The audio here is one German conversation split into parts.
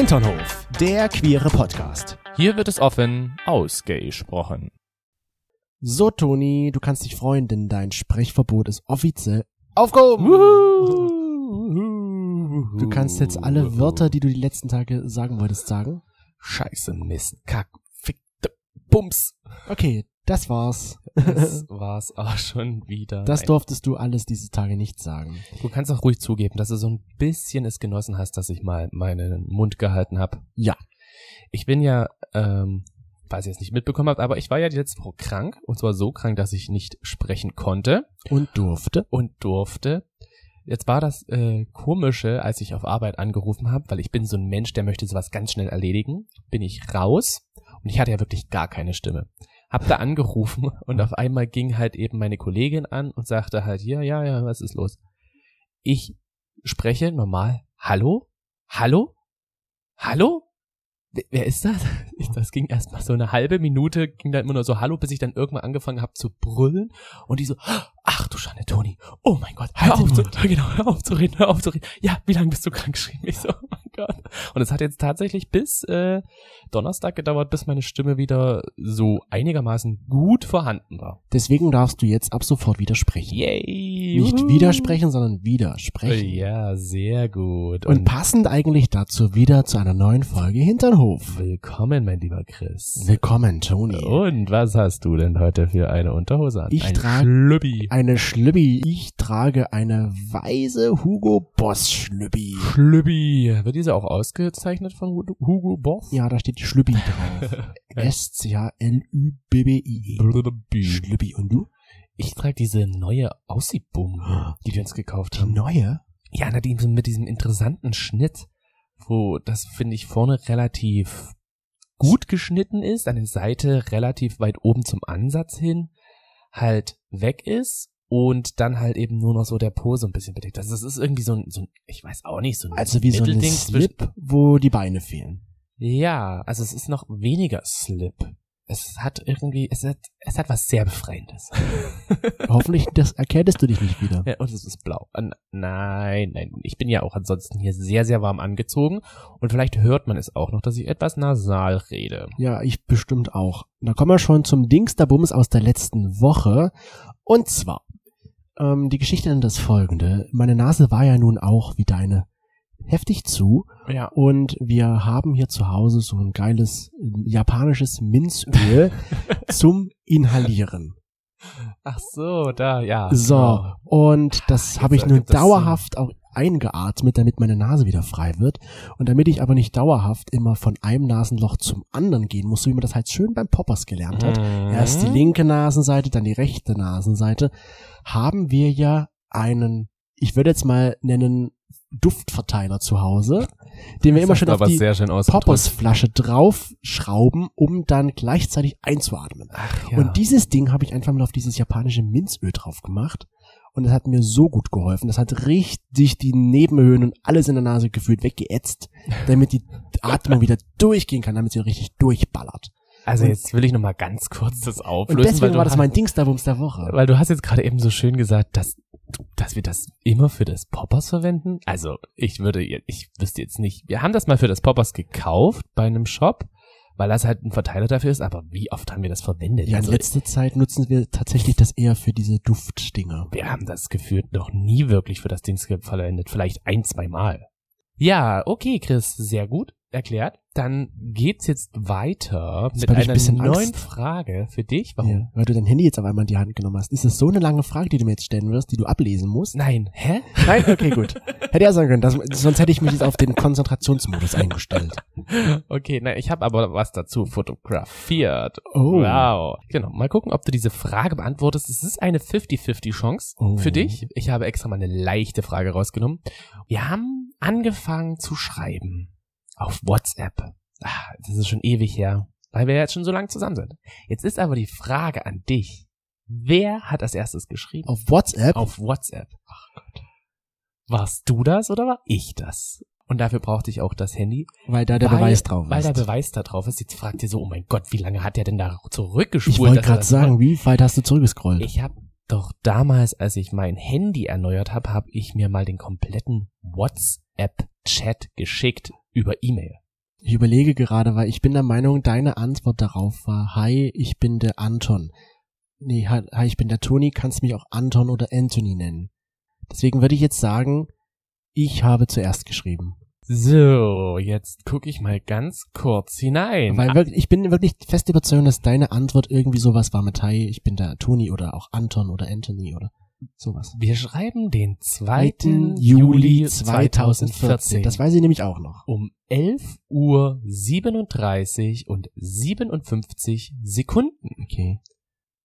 Hinternhof, der queere Podcast. Hier wird es offen ausgesprochen. So, Toni, du kannst dich freuen, denn dein Sprechverbot ist offiziell aufgehoben. Du kannst jetzt alle Wörter, die du die letzten Tage sagen wolltest, sagen. Scheiße, Mist, Kack, Fickte, Bums. Okay, das war's. Das war's auch schon wieder. Das Nein. durftest du alles diese Tage nicht sagen. Du kannst auch ruhig zugeben, dass du so ein bisschen es genossen hast, dass ich mal meinen Mund gehalten habe. Ja. Ich bin ja, ähm, falls ihr es nicht mitbekommen habt, aber ich war ja die letzte Woche krank. Und zwar so krank, dass ich nicht sprechen konnte Und durfte. und durfte. Jetzt war das äh, komische, als ich auf Arbeit angerufen habe, weil ich bin so ein Mensch, der möchte sowas ganz schnell erledigen. Bin ich raus und ich hatte ja wirklich gar keine Stimme. Hab da angerufen und auf einmal ging halt eben meine Kollegin an und sagte halt, ja, ja, ja, was ist los? Ich spreche normal, hallo? Hallo? Hallo? Wer- ist das? Das ging erst mal so eine halbe Minute, ging dann immer nur so Hallo, bis ich dann irgendwann angefangen habe zu brüllen und die so, ach du Schande, Toni, oh mein Gott, hör Halt auf, zu, genau, hör auf zu reden, hör auf zu reden. Ja, wie lange bist du krank geschrieben? Ich so, oh mein Gott. Und es hat jetzt tatsächlich bis äh, Donnerstag gedauert, bis meine Stimme wieder so einigermaßen gut vorhanden war. Deswegen darfst du jetzt ab sofort widersprechen. Yay! Nicht juhu. widersprechen, sondern widersprechen. Ja, sehr gut. Und passend eigentlich dazu wieder zu einer neuen Folge Hinternhof. willkommen, mein lieber Chris. Willkommen, Toni. Und was hast du denn heute für eine Unterhose an? Ich Ein trage- Schlüppi. Eine Schlübbi. Ich trage eine weiße Hugo Boss Schlübbi. Schlüppi. Wird diese auch ausgezeichnet von Hu- Hugo Boss? Ja, da steht Schlübbi drauf. Schlüppi. Schlübbi. Und du? Ich trage diese neue Aussiebum, die wir uns gekauft Die haben. neue? Ja, na, die mit diesem interessanten Schnitt, wo das, finde ich, vorne relativ gut geschnitten ist, an der Seite relativ weit oben zum Ansatz hin, halt weg ist und dann halt eben nur noch so der Po so ein bisschen bedeckt. Also es ist irgendwie so ein, so ein, ich weiß auch nicht, so ein Also wie so ein Slip, wo die Beine fehlen. Ja, also es ist noch weniger Slip. Es hat irgendwie, es hat, es hat was sehr Befreiendes. Hoffentlich das erkältest du dich nicht wieder. Ja, und es ist blau. Nein, nein, ich bin ja auch ansonsten hier sehr, sehr warm angezogen. Und vielleicht hört man es auch noch, dass ich etwas nasal rede. Ja, ich bestimmt auch. Da kommen wir schon zum Dingsterbums aus der letzten Woche. Und zwar, ähm, die Geschichte dann das folgende. Meine Nase war ja nun auch wie deine heftig zu. Ja. Und wir haben hier zu Hause so ein geiles äh, japanisches Minzöl zum Inhalieren. Ach so, da, ja. So, genau. und das Jetzt habe ich nun dauerhaft auch eingeatmet, damit meine Nase wieder frei wird. Und damit ich aber nicht dauerhaft immer von einem Nasenloch zum anderen gehen muss, so wie man das halt schön beim Poppers gelernt hat, Mhm. erst die linke Nasenseite, dann die rechte Nasenseite, haben wir ja einen, ich würde jetzt mal nennen, Duftverteiler zu Hause, den wir Das immer schön auf die. Poppersflasche draufschrauben, um dann gleichzeitig einzuatmen. Ach, ja. Und dieses Ding habe ich einfach mal auf dieses japanische Minzöl drauf gemacht. Und es hat mir so gut geholfen. Das hat richtig die Nebenhöhlen und alles in der Nase gefühlt weggeätzt, damit die Atmung wieder durchgehen kann, damit sie richtig durchballert. also und- jetzt will ich noch mal ganz kurz das Und auflösen, weil deswegen war das hast- mein Dingsterbums der Woche. Weil du hast jetzt gerade eben so schön gesagt, dass, dass wir das immer für das Poppers verwenden. Also ich würde, ich wüsste jetzt nicht. Wir haben das mal für das Poppers gekauft bei einem Shop, weil das halt ein Verteiler dafür ist. Aber wie oft haben wir das verwendet? Ja, in also, letzter Zeit nutzen wir tatsächlich das eher für diese Duftstinger. wir haben das gefühlt noch nie wirklich für das Ding verwendet. Vielleicht ein, zwei Mal. Ja, okay, Chris, sehr gut erklärt. Dann geht's jetzt weiter Jetzt mit ein einer bisschen neuen Angst. Frage für dich. Warum? Ja, weil du dein Handy jetzt auf einmal in die Hand genommen hast. Ist das so eine lange Frage, die du mir jetzt stellen wirst, die du ablesen musst? Nein, hä? Nein, okay, gut. Hätte ja sagen können, das, sonst hätte ich mich jetzt auf den Konzentrationsmodus eingestellt. Okay, na, ich habe aber was dazu fotografiert. Oh. Wow. Genau, mal gucken, ob du diese Frage beantwortest. Es ist eine 50-50 Chance Oh. für dich. Ich habe extra mal eine leichte Frage rausgenommen. Wir haben angefangen zu schreiben auf WhatsApp. Ah, das ist schon ewig her, weil wir jetzt schon so lange zusammen sind. Jetzt ist aber die Frage an dich. Wer hat als erstes geschrieben? Auf WhatsApp? Auf WhatsApp. Ach Gott. Warst du das oder war ich das? Und dafür brauchte ich auch das Handy. Weil da der weil, Beweis drauf Weil ist. der Beweis da drauf ist. Jetzt fragt ihr so, oh mein Gott, wie lange hat der denn da zurückgespult? ich wollte er gerade sagen, macht? wie weit hast du zurückgescrollt? Ich habe doch damals, als ich mein Handy erneuert habe, habe ich mir mal den kompletten WhatsApp-Chat geschickt über E-Mail. Ich überlege gerade, weil ich bin der Meinung, deine Antwort darauf war, hi, ich bin der Anton. Nee, hi, hi, ich bin der Toni, kannst mich auch Anton oder Anthony nennen. Deswegen würde ich jetzt sagen, ich habe zuerst geschrieben. So, jetzt gucke ich mal ganz kurz hinein. Weil wirklich, ich bin wirklich fest überzeugt, dass deine Antwort irgendwie sowas war mit Hi, ich bin der Toni oder auch Anton oder Anthony oder sowas. Wir schreiben den 2. Juli 2014. Das weiß ich nämlich auch noch. um 11 Uhr 37 und 57 Sekunden. Okay.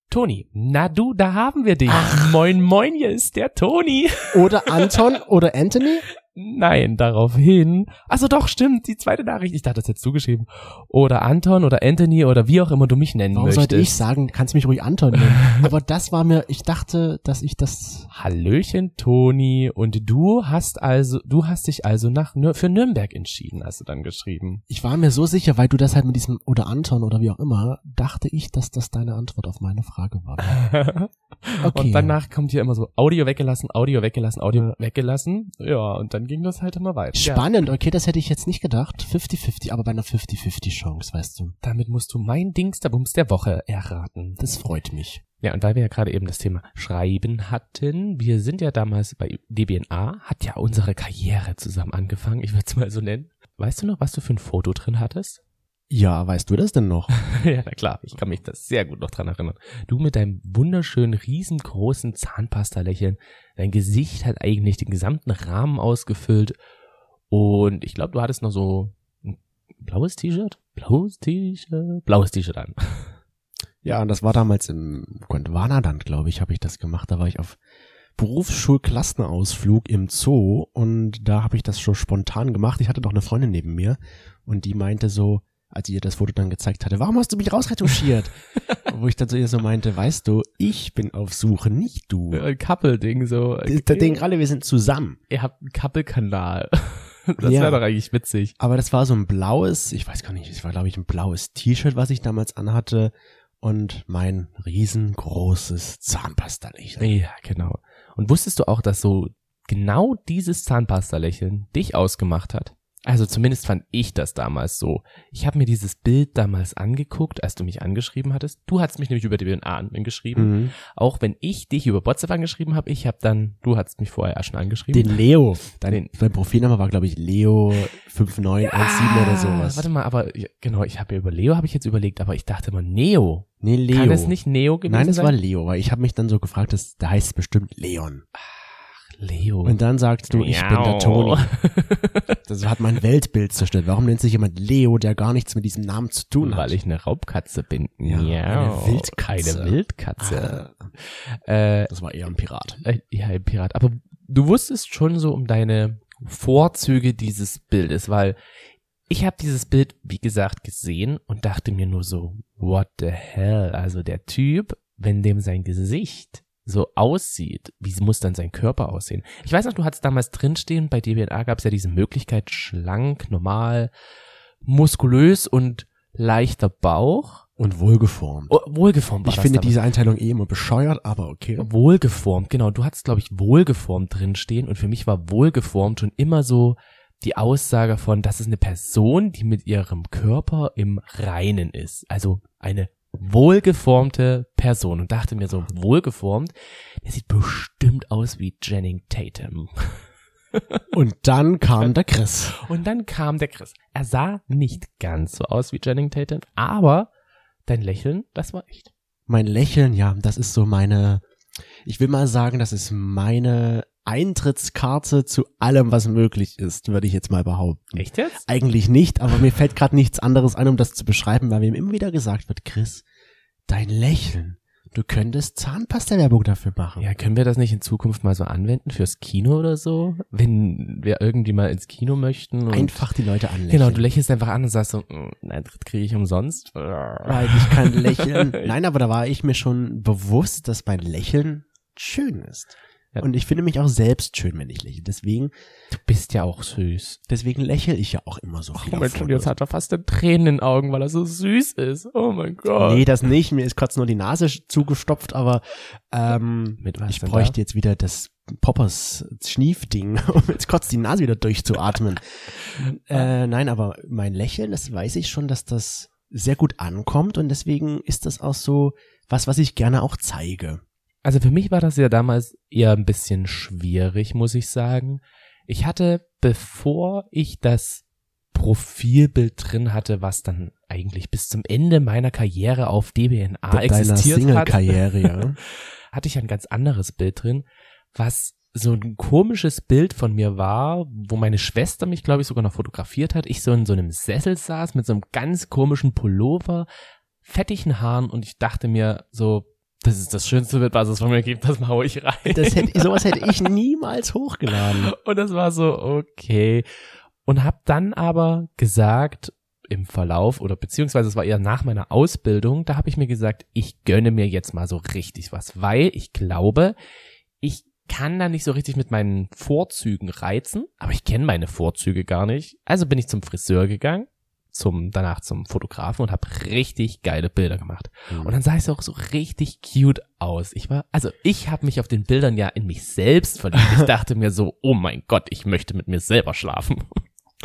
Toni, na du, da haben wir dich. Moin, moin, hier ist der Toni. Oder Anton oder Anthony? Nein, daraufhin. Also doch, stimmt, die zweite Nachricht. Ich dachte, das hättest du geschrieben. Oder Anton oder Anthony oder wie auch immer du mich nennen Warum möchtest. sollte ich sagen, kannst mich ruhig Anton nennen. Aber das war mir, ich dachte, dass ich das, Hallöchen, Toni. Und du hast also, du hast dich also nach, für Nürnberg entschieden, hast du dann geschrieben. ich war mir so sicher, weil du das halt mit diesem oder Anton oder wie auch immer, dachte ich, dass das deine Antwort auf meine Frage war. Okay. Und danach kommt hier immer so Audio weggelassen, Audio weggelassen, Audio weggelassen. Ja, und dann ging das halt immer weiter. Spannend, okay, das hätte ich jetzt nicht gedacht. 50-50, aber bei einer 50-50 Chance, weißt du. damit musst du mein Dingsterbums der Woche erraten. Das freut mich. Ja, und weil wir ja gerade eben das Thema Schreiben hatten, wir sind ja damals bei DBNA, hat ja unsere Karriere zusammen angefangen, ich würde es mal so nennen. Weißt du noch, was du für ein Foto drin hattest? Ja, weißt du das denn noch? ja, na klar, ich kann mich das sehr gut noch dran erinnern. Du mit deinem wunderschönen, riesengroßen Zahnpasta-Lächeln, dein Gesicht hat eigentlich den gesamten Rahmen ausgefüllt und ich glaube, du hattest noch so ein blaues T-Shirt? Blaues T-Shirt? Blaues T-Shirt an. Ja, und das war damals im Gondwanaland, glaube ich, habe ich das gemacht. Da war ich auf Berufsschulklassenausflug im Zoo und da habe ich das schon spontan gemacht. Ich hatte doch eine Freundin neben mir und die meinte so, als ich ihr das Foto dann gezeigt hatte, warum hast du mich rausretuschiert? Wo ich dann zu ihr so meinte, weißt du, ich bin auf Suche, nicht du. Ein Couple-Ding so. Da denken alle, wir sind zusammen. Ihr habt einen Couple-Kanal. Das Ja. wäre doch eigentlich witzig. Aber das war so ein blaues, ich weiß gar nicht, es war glaube ich ein blaues T-Shirt, was ich damals anhatte und mein riesengroßes Zahnpasta-Lächeln. Ja, genau. Und wusstest du auch, dass so genau dieses Zahnpasta-Lächeln dich ausgemacht hat? Also zumindest fand ich das damals so. Ich habe mir dieses Bild damals angeguckt, als du mich angeschrieben hattest. Du hast mich nämlich über die DNA angeschrieben. Mhm. Auch wenn ich dich über WhatsApp angeschrieben habe, ich habe dann, du hast mich vorher schon angeschrieben. Den Leo. Dein, Den- dein Profilname war, glaube ich, Leo5917 oder sowas. Warte mal, aber ja, genau, ich habe ja über Leo habe ich jetzt überlegt, aber ich dachte immer Neo. Nee, Leo. Kann es nicht Neo gewesen Nein, es war Leo, weil ich habe mich dann so gefragt, das, da heißt es bestimmt Leon. Leo. Und dann sagst du, ich bin der Toni. Das hat mein Weltbild zerstört. Warum nennt sich jemand Leo, der gar nichts mit diesem Namen zu tun hat? Weil ich eine Raubkatze bin. Ja, eine Wildkatze. Eine Wildkatze. Ah, Äh, das war eher ein Pirat. äh, ja, ein Pirat. Aber du wusstest schon so um deine Vorzüge dieses Bildes, weil ich habe dieses Bild, wie gesagt, gesehen und dachte mir nur so, what the hell? Also der Typ, wenn dem sein Gesicht so aussieht, wie muss dann sein Körper aussehen? Ich weiß noch, du hattest damals drinstehen, bei DBNA gab es ja diese Möglichkeit, schlank, normal, muskulös und leichter Bauch. Und wohlgeformt. Oh, wohlgeformt war ich finde damals. diese Einteilung eh immer bescheuert, aber okay. Wohlgeformt, genau. Du hattest, glaube ich, wohlgeformt drinstehen und für mich war wohlgeformt schon immer so die Aussage von, das ist eine Person, die mit ihrem Körper im Reinen ist. Also eine wohlgeformte Person und dachte mir so, wohlgeformt, der sieht bestimmt aus wie Channing Tatum. Und dann kam der Chris. Und dann kam der Chris. Er sah nicht ganz so aus wie Channing Tatum, aber dein Lächeln, das war echt. Mein Lächeln, ja, das ist so meine, ich will mal sagen, das ist meine Eintrittskarte zu allem, was möglich ist, würde ich jetzt mal behaupten. Echt jetzt? Eigentlich nicht, aber mir fällt gerade nichts anderes ein, um das zu beschreiben, weil mir immer wieder gesagt wird, Chris, dein Lächeln, du könntest Zahnpasta-Werbung dafür machen. Ja, können wir das nicht in Zukunft mal so anwenden fürs Kino oder so? Wenn wir irgendwie mal ins Kino möchten. Und Einfach die Leute anlächeln. Genau, du lächelst einfach an und sagst so, "Mm, Eintritt kriege ich umsonst. weil ich kann lächeln. Nein, aber da war ich mir schon bewusst, dass mein Lächeln schön ist. Ja. Und ich finde mich auch selbst schön, wenn ich lächle. Deswegen, Du bist ja auch süß. deswegen lächle ich ja auch immer so viel. Oh Mensch, und jetzt hat er fast Tränen in den Augen, weil er so süß ist. Oh mein Gott. Nee, das nicht. Mir ist kurz nur die Nase zugestopft, aber ähm, Mit was ich bräuchte jetzt wieder das Poppers Schniefding, um jetzt kurz die Nase wieder durchzuatmen. äh, nein, aber mein Lächeln, das weiß ich schon, dass das sehr gut ankommt und deswegen ist das auch so was, was ich gerne auch zeige. Also für mich war das ja damals eher ein bisschen schwierig, muss ich sagen. Ich hatte, bevor ich das Profilbild drin hatte, was dann eigentlich bis zum Ende meiner Karriere auf DBNA Deiner existiert hat, Single-Karriere, ja. hatte ich ein ganz anderes Bild drin, was so ein komisches Bild von mir war, wo meine Schwester mich, glaube ich, sogar noch fotografiert hat. Ich so in so einem Sessel saß mit so einem ganz komischen Pullover, fettigen Haaren und ich dachte mir so, das ist das schönste Bild, was es von mir gibt, das mache ich rein. Das hätte, sowas hätte ich niemals hochgeladen. Und das war so, okay. Und hab dann aber gesagt, im Verlauf oder beziehungsweise es war eher nach meiner Ausbildung, da habe ich mir gesagt, ich gönne mir jetzt mal so richtig was, weil ich glaube, ich kann da nicht so richtig mit meinen Vorzügen reizen, aber ich kenne meine Vorzüge gar nicht. Also bin ich zum Friseur gegangen, zum danach zum Fotografen und habe richtig geile Bilder gemacht. Und dann sah es auch so richtig cute aus. Ich war, also ich habe mich auf den Bildern ja in mich selbst verliebt. Ich dachte mir so, oh mein Gott, ich möchte mit mir selber schlafen.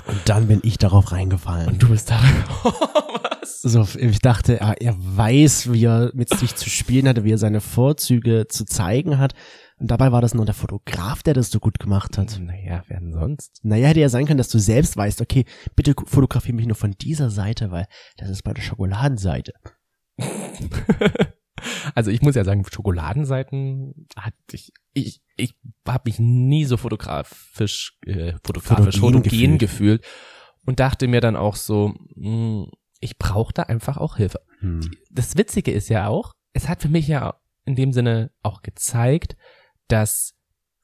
Und dann bin ich darauf reingefallen. Und du bist da. Was? So, ich dachte, er, er weiß, wie er mit sich zu spielen hatte, wie er seine Vorzüge zu zeigen hat. Und dabei war das nur der Fotograf, der das so gut gemacht hat. Naja, wer denn sonst? Naja, hätte ja sein können, dass du selbst weißt, okay, bitte fotografiere mich nur von dieser Seite, weil das ist bei der Schokoladenseite. Also ich muss ja sagen, Schokoladenseiten hat ich, ich, ich habe mich nie so fotografisch, äh, fotografisch, Fotogen fotogen gefühlt. gefühlt. und dachte mir dann auch so, mh, ich brauche da einfach auch Hilfe. Hm. das Witzige ist ja auch, es hat für mich ja in dem Sinne auch gezeigt, dass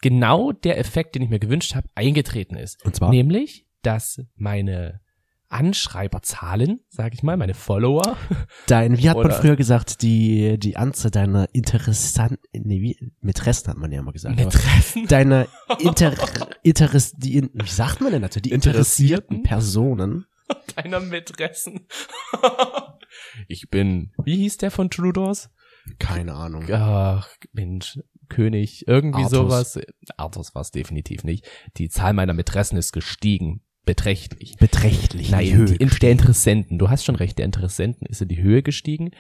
genau der Effekt, den ich mir gewünscht habe, eingetreten ist. Und zwar? Nämlich, dass meine Anschreiberzahlen, sag ich mal, meine Follower, Dein, wie hat man früher gesagt, die, die Anzahl deiner interessanten, nee, wie, Mätressen hat man ja immer gesagt. Mätressen, Deine Inter, Interess, die, wie sagt man denn dazu? Die Interessierten? Personen. deiner Mätressen. ich bin, wie hieß der von Trudeaus? Keine Ahnung. Ach, Mensch, König, irgendwie Artus. sowas. Artus war es definitiv nicht. Die Zahl meiner Mätressen ist gestiegen. Beträchtlich. Beträchtlich. die Nein, Höhe die, in, der Interessenten. Du hast schon recht, der Interessenten ist in die Höhe gestiegen.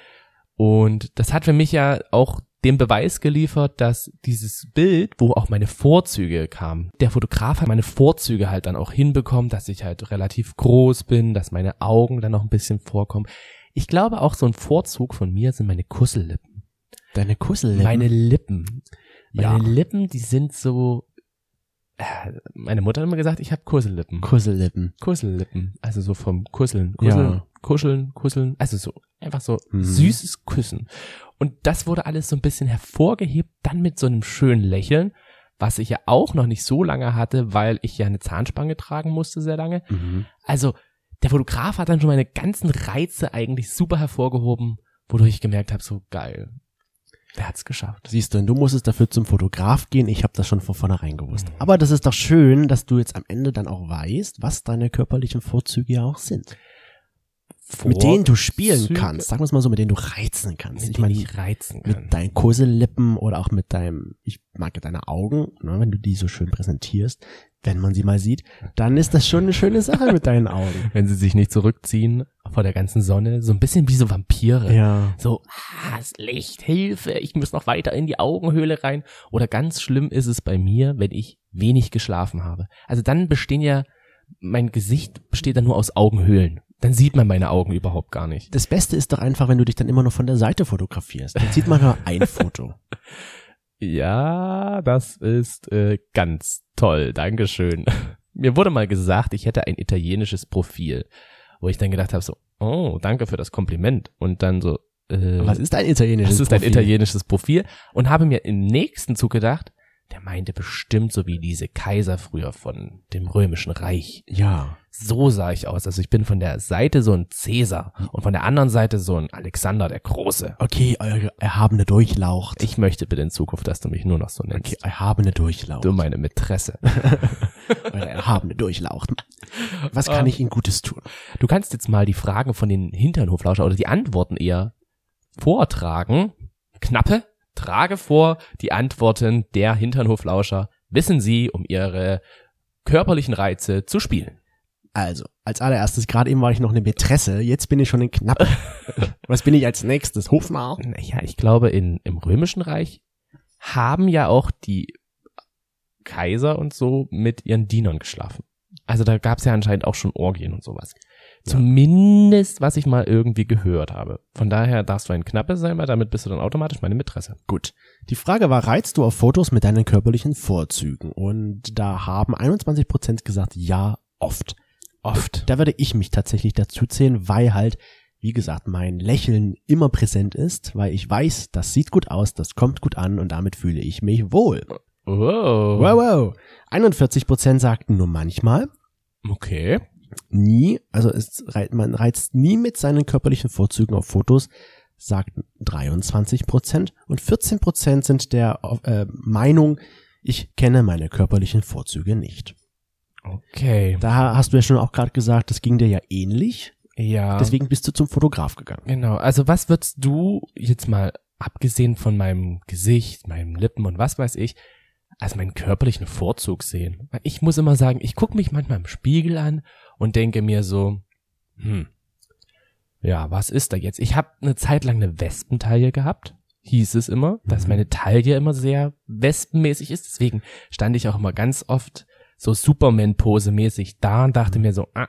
Und das hat für mich ja auch den Beweis geliefert, dass dieses Bild, wo auch meine Vorzüge kamen, der Fotograf hat meine Vorzüge halt dann auch hinbekommen, dass ich halt relativ groß bin, dass meine Augen dann noch ein bisschen vorkommen. Ich glaube auch so ein Vorzug von mir sind meine Kussellippen. Deine Kussellippen. Meine Lippen. Meine Ja. Lippen, die sind so. äh, Meine Mutter hat immer gesagt, ich habe Kussellippen. Kussellippen. Kussellippen. Also so vom Kusseln. Kusseln, Ja. kuscheln, kusseln. Also so einfach so Mhm. süßes Küssen. Und das wurde alles so ein bisschen hervorgehebt, dann mit so einem schönen Lächeln, was ich ja auch noch nicht so lange hatte, weil ich ja eine Zahnspange tragen musste sehr lange. Mhm. Also der Fotograf hat dann schon meine ganzen Reize eigentlich super hervorgehoben, wodurch ich gemerkt habe, so geil. Der hat's geschafft. Siehst du, und du musstest dafür zum Fotograf gehen. Ich habe das schon von vornherein Mhm. gewusst. Aber das ist doch schön, dass du jetzt am Ende dann auch weißt, was deine körperlichen Vorzüge ja auch sind. Mit denen du spielen Vorzüge, kannst. Sagen wir es mal so, mit denen du reizen kannst. Mit ich meine, ich reizen kann. mit deinen Kussellippen oder auch mit deinem, ich mag ja deine Augen, ne, wenn du die so schön präsentierst, wenn man sie mal sieht, dann ist das schon eine schöne Sache mit deinen Augen. Wenn sie sich nicht zurückziehen vor der ganzen Sonne, so ein bisschen wie so Vampire. Ja. So, ah, das Licht, Hilfe, ich muss noch weiter in die Augenhöhle rein. Oder ganz schlimm ist es bei mir, wenn ich wenig geschlafen habe. Also dann bestehen ja, mein Gesicht besteht dann nur aus Augenhöhlen. Dann sieht man meine Augen überhaupt gar nicht. Das Beste ist doch einfach, wenn du dich dann immer nur von der Seite fotografierst. Dann sieht man nur ein Foto. Ja, das ist äh, ganz toll. Dankeschön. Mir wurde mal gesagt, ich hätte ein italienisches Profil, wo ich dann gedacht habe so, oh, danke für das Kompliment. Und dann so, äh, Was ist ein italienisches das ist ein Profil? italienisches Profil und habe mir im nächsten Zug gedacht, der meinte bestimmt so wie diese Kaiser früher von dem römischen Reich. Ja. So sah ich aus. Also ich bin von der Seite so ein Cäsar und von der anderen Seite so ein Alexander der Große. Okay, eure erhabene Durchlaucht. Ich möchte bitte in Zukunft, dass du mich nur noch so nennst. Okay, erhabene Durchlaucht. Du meine Mätresse. Eure erhabene Durchlaucht. Was kann Ah. ich Ihnen Gutes tun? Du kannst jetzt mal die Fragen von den Hinternhoflauscher oder die Antworten eher vortragen. Knappe, trage vor die Antworten der Hinternhoflauscher. Wissen Sie, um ihre körperlichen Reize zu spielen. Also, als allererstes, gerade eben war ich noch eine Mätresse, jetzt bin ich schon ein Knappe. Was bin ich als nächstes? Hofnarr? Naja, ich glaube, in, im Römischen Reich haben ja auch die Kaiser und so mit ihren Dienern geschlafen. Also da gab es ja anscheinend auch schon Orgien und sowas. Ja. Zumindest, was ich mal irgendwie gehört habe. Von daher darfst du ein Knappe sein, weil damit bist du dann automatisch meine Mätresse. Gut. Die Frage war, reizt du auf Fotos mit deinen körperlichen Vorzügen? Und da haben 21% gesagt, ja, oft. Oft. Da würde ich mich tatsächlich dazu zählen, weil halt, wie gesagt, mein Lächeln immer präsent ist, weil ich weiß, das sieht gut aus, das kommt gut an und damit fühle ich mich wohl. Oh. Wow, wow. 41% sagten nur manchmal, Okay. Nie, also es, man reizt nie mit seinen körperlichen Vorzügen auf Fotos, sagten 23% und 14% sind der äh, Meinung, ich kenne meine körperlichen Vorzüge nicht. Okay. Da hast du ja schon auch gerade gesagt, das ging dir ja ähnlich, Ja. deswegen bist du zum Fotograf gegangen. Genau. Also was würdest du jetzt mal, abgesehen von meinem Gesicht, meinen Lippen und was weiß ich, als meinen körperlichen Vorzug sehen? Ich muss immer sagen, ich gucke mich manchmal im Spiegel an und denke mir so, hm, ja, was ist da jetzt? Ich habe eine Zeit lang eine Wespentaille gehabt, hieß es immer, dass Mhm. meine Taille immer sehr wespenmäßig ist. Deswegen stand ich auch immer ganz oft so Superman-Pose mäßig da und dachte mir so, ah,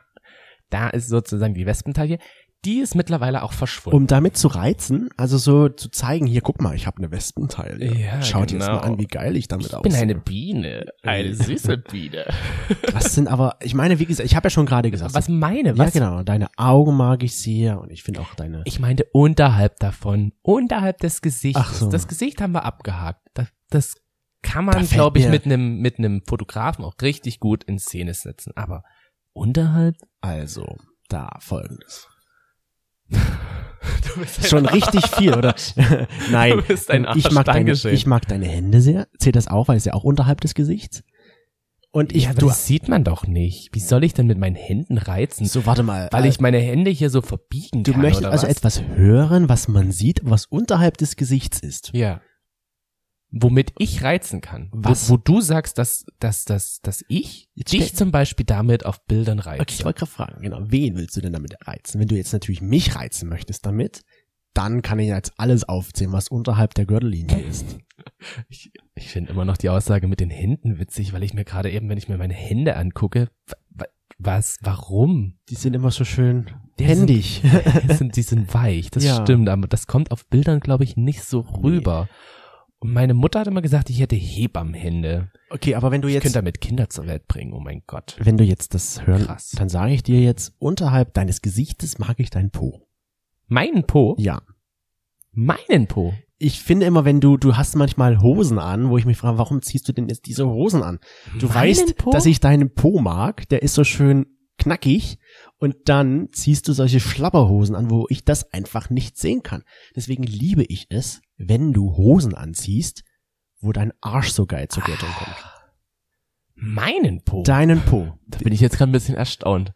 da ist sozusagen die Wespentaille. Die ist mittlerweile auch verschwunden. Um damit zu reizen, also so zu zeigen, hier guck mal, ich habe eine Wespenteile. Ja, Schaut jetzt genau. mal an, wie geil ich damit ich aussehe. bin eine Biene, eine süße Biene. Was sind aber, ich meine, wie gesagt, ich habe ja schon gerade gesagt, Was meine? ja Was? genau, deine Augen mag ich sehr und ich finde auch deine Ich meinte unterhalb davon, unterhalb des Gesichtes. Ach so. Das Gesicht haben wir abgehakt. Das, das kann man, glaube ich, mit einem mit einem Fotografen auch richtig gut in Szene setzen. Aber unterhalb? Also, da folgendes. Du bist Schon richtig viel, oder? Nein, Du bist ein ich Arsch, mag deine, ich mag deine Hände sehr. Zählt das auch, weil es ja auch unterhalb des Gesichts? Und ich, ja, aber du, das sieht man doch nicht. Wie soll ich denn mit meinen Händen reizen? so warte mal, Weil äh, ich meine Hände hier so verbiegen du kann, möchtest oder also was? etwas hören, was man sieht, was unterhalb des Gesichts ist. Ja. Womit ich reizen kann. Was? Wo, wo du sagst, dass, dass, dass, dass ich Jetzt dich zum Beispiel damit auf Bildern reize. Okay, ich wollte gerade fragen, genau, wen willst du denn damit reizen? Wenn du jetzt natürlich mich reizen möchtest damit, dann kann ich jetzt alles aufzählen, was unterhalb der Gürtellinie ist. Ich, ich finde immer noch die Aussage mit den Händen witzig, weil ich mir gerade eben, wenn ich mir meine Hände angucke, wa- wa- was, warum? Die sind immer so schön Die händig. Die sind, die sind weich, das Ja. stimmt, aber das kommt auf Bildern, glaube ich, nicht so rüber. Und meine Mutter hat immer gesagt, ich hätte Hebammenhände. Okay, aber wenn du Ich jetzt, könnte damit Kinder zur Welt bringen, oh mein Gott. wenn du jetzt das hören, Krass. dann sage ich dir jetzt, unterhalb deines Gesichtes mag ich dein Po. Meinen Po? Ja. Meinen Po? Ich finde immer, wenn du, du hast manchmal Hosen an, wo ich mich frage, warum ziehst du denn jetzt diese Hosen an? Du Meinen weißt, Po? dass ich deinen Po mag, der ist so schön knackig und dann ziehst du solche Schlapperhosen an, wo ich das einfach nicht sehen kann. Deswegen liebe ich es, wenn du Hosen anziehst, wo dein Arsch so geil zur Geltung kommt. Meinen Po? Deinen Po. Da bin ich jetzt gerade ein bisschen erstaunt,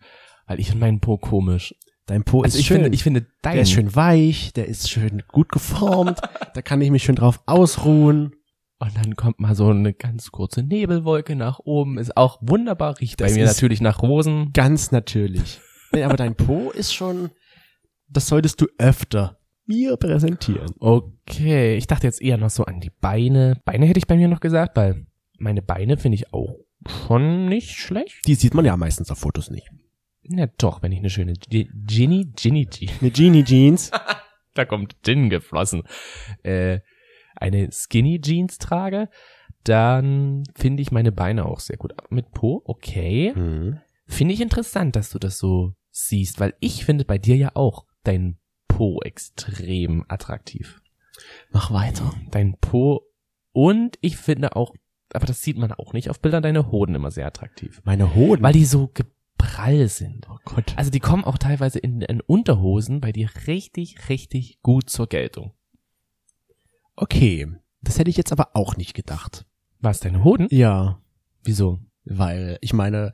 weil ich finde meinen Po komisch. Dein Po Also ist ich schön. finde, ich finde dein der ist schön weich, der ist schön gut geformt, da kann ich mich schön drauf ausruhen. Und dann kommt mal so eine ganz kurze Nebelwolke nach oben, ist auch wunderbar, riecht Das bei mir natürlich nach Rosen. Ganz natürlich. Nee, aber dein Po ist schon, das solltest du öfter mir präsentieren. Okay, ich dachte jetzt eher noch so an die Beine. Beine hätte ich bei mir noch gesagt, weil meine Beine finde ich auch schon nicht schlecht. Die sieht man ja meistens auf Fotos nicht. Ja doch, wenn ich eine schöne G Ginny, Ginny G, Eine Genie Jeans. da kommt Gin geflossen, äh, eine Skinny Jeans trage, dann finde ich meine Beine auch sehr gut. Mit Po, okay. Hm. Finde ich interessant, dass du das so siehst, weil ich finde bei dir ja auch dein Po extrem attraktiv. Mach weiter. Dein Po und ich finde auch aber das sieht man auch nicht auf Bildern, deine Hoden immer sehr attraktiv. Meine Hoden. Weil die so geprall sind. oh Gott. Also die kommen auch teilweise in, in Unterhosen bei dir richtig, richtig gut zur Geltung. Okay. Das hätte ich jetzt aber auch nicht gedacht. Was, deine Hoden? Ja. Wieso? Weil, ich meine,